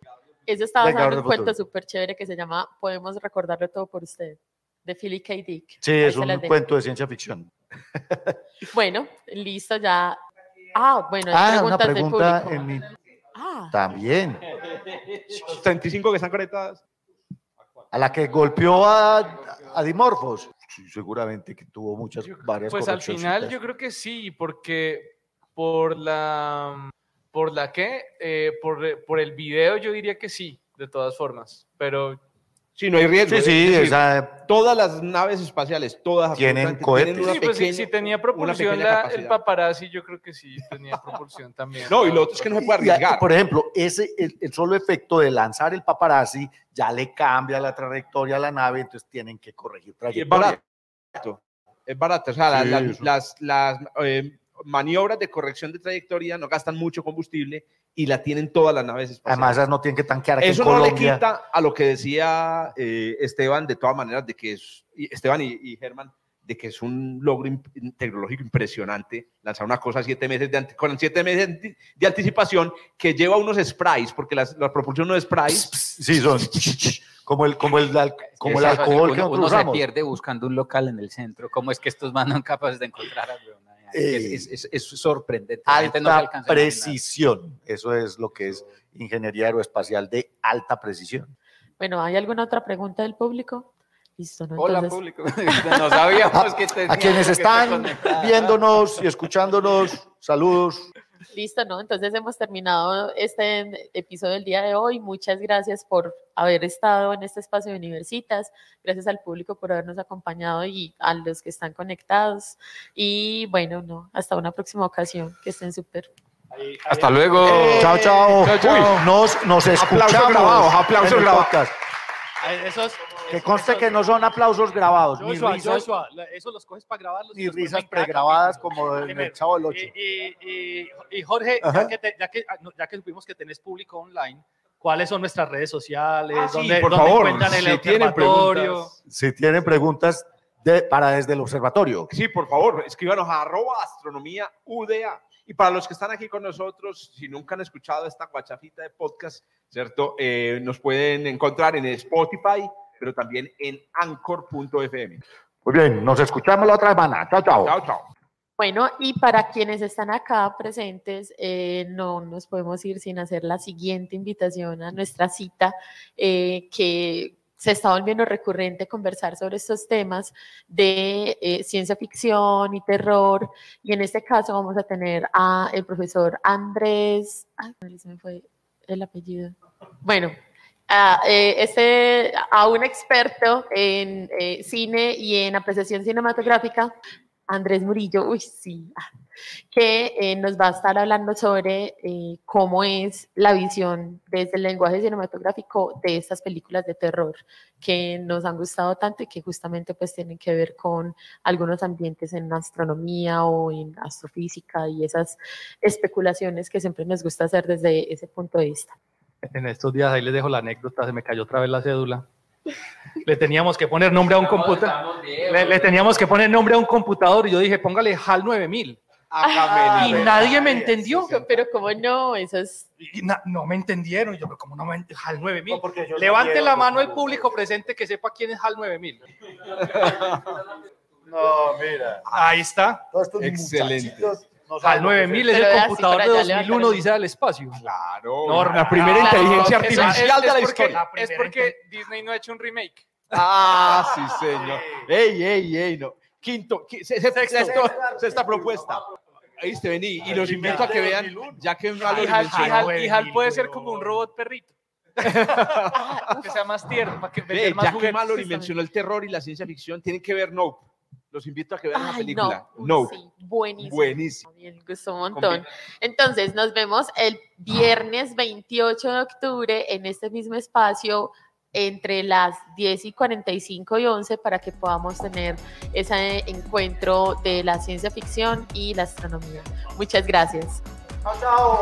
Eso está Vengador basado en del un cuento súper chévere que se llama Podemos recordarlo todo por usted, de Philip K. Dick. Sí, Ahí es un cuento de ciencia ficción. Bueno, listo ya. Ah, bueno, hay Ah, una preguntas del pregunta público. en mi... Ah, También. 35 que están conectadas. A la que golpeó a, a Dimorphos. Sí, seguramente que tuvo muchas, varias Pues al final yo creo que sí, porque por la... ¿Por la qué? Eh, por, por el video yo diría que sí, de todas formas. Pero Sí, no hay riesgo. Sí, es sí, decir, esa, Todas las naves espaciales, todas Tienen cohetes. una sí, pues, si- tenía propulsión la- el paparazzi, yo creo que sí tenía propulsión también. No, y lo otro es que no se puede arriesgar. Por ejemplo, ese, el, el solo efecto de lanzar el paparazzi ya le cambia la trayectoria a la nave, entonces tienen que corregir Y es trayectoria. barato. Es barato. O sea, la- Sí, la- eso. las, las, eh, maniobras de corrección de trayectoria, no gastan mucho combustible y la tienen todas las naves espaciales. Además, esas no tienen que tanquear aquí Eso en no le quita a lo que decía eh, Esteban, de todas maneras, de que es, y Esteban y, y Germán, de que es un logro tecnológico impresionante lanzar una cosa siete meses de con siete meses de anti- de anticipación que lleva unos sprays, porque las- la propulsión no es sprays. Sí, son como el, como el, como el alcohol que uno, se pierde buscando un local en el centro. ¿Cómo es que estos manos son capaces de encontrar algo? Es, es- es- es sorprendente. No Alta precisión. Eso es lo que es ingeniería aeroespacial de alta precisión. Bueno, ¿hay alguna otra pregunta del público? Listo, ¿no? Hola, Entonces, público. no sabíamos que A quienes están viéndonos y escuchándonos, saludos. Listo, ¿no? Entonces hemos terminado este episodio del día de hoy. Muchas gracias por haber estado en este espacio de Universitas. Gracias al público por habernos acompañado y a los que están conectados. Y bueno, no, hasta una próxima ocasión. Que estén súper. Hasta luego. Chao, chao. Chao, chao. Uy, Nos, nos escuchamos. grabados, aplausos en el grabados. podcast. Esos, Que conste que no son aplausos grabados, ni Joshua, risas, Joshua, eso los coges para grabarlos. y ni pones risas pregrabadas como en el. Chavo del Ocho. Y, y- y- y Jorge, ya que, te- ya, que, ah, ya que supimos que tenés público online, ¿cuáles son nuestras redes sociales? Ah, sí, ¿Dónde, por dónde favor, encuentran el si tienen observatorio? preguntas. Si tienen preguntas de, para desde el observatorio, Sí, por favor, escríbanos a arroba astronomía UDA. Y para los que están aquí con nosotros, si nunca han escuchado esta guachafita de podcast, ¿cierto? Eh, nos pueden encontrar en Spotify, pero también en anchor.fm. Muy bien, nos escuchamos la otra semana. Chao, chao. Chao, chao. Bueno, y para quienes están acá presentes, eh, no nos podemos ir sin hacer la siguiente invitación a nuestra cita, eh, que se está volviendo recurrente conversar sobre estos temas de eh, ciencia ficción y terror. Y en este caso vamos a tener a el profesor Andrés, ay, se me fue el apellido. Bueno, a, eh, este, a un experto en eh, cine y en apreciación cinematográfica, Andrés Murillo, uy, sí, ah, que eh, nos va a estar hablando sobre eh, cómo es la visión desde el lenguaje cinematográfico de estas películas de terror que nos han gustado tanto y que justamente pues tienen que ver con algunos ambientes en astronomía o en astrofísica y esas especulaciones que siempre nos gusta hacer desde ese punto de vista. En estos días, ahí les dejo la anécdota, se me cayó otra vez la cédula. Le teníamos que poner nombre a un computador. Le, le teníamos que poner nombre a un computador y yo dije, póngale HAL 9000. Hágame Y nadie me entendió. Pero cómo no, eso es... Y na- no me entendieron. Yo, pero ¿cómo no me HAL 9000? Levante la mano el público presente que sepa quién es HAL 9000. No, mira. Ahí está. Todos estos Excelente. muchachitos no que 9000 es el computador de allá 2001 levantaron. dice al espacio. Claro, Normal. la primera Claro. inteligencia artificial de la porque, historia. es porque Disney no ha hecho un remake. Ah, sí, señor. Ey, ey, ey, no. Quinto, qui- se- se- sexto, sexta propuesta. Ahí te vení y los invito a que vean, ya que no mil, puede ser como un robot perrito. que sea más tierno, para que más ya que. Mallory mencionó el terror y la ciencia ficción, tienen que ver Nope. Los invito a que vean la película. no, sí, buenísimo. Buenísimo. Me gustó un montón. Entonces, nos vemos el viernes 28 de octubre en este mismo espacio entre las 10 y 45 y 11 para que podamos tener ese encuentro de la ciencia ficción y la astronomía. Muchas gracias. Chao, chao.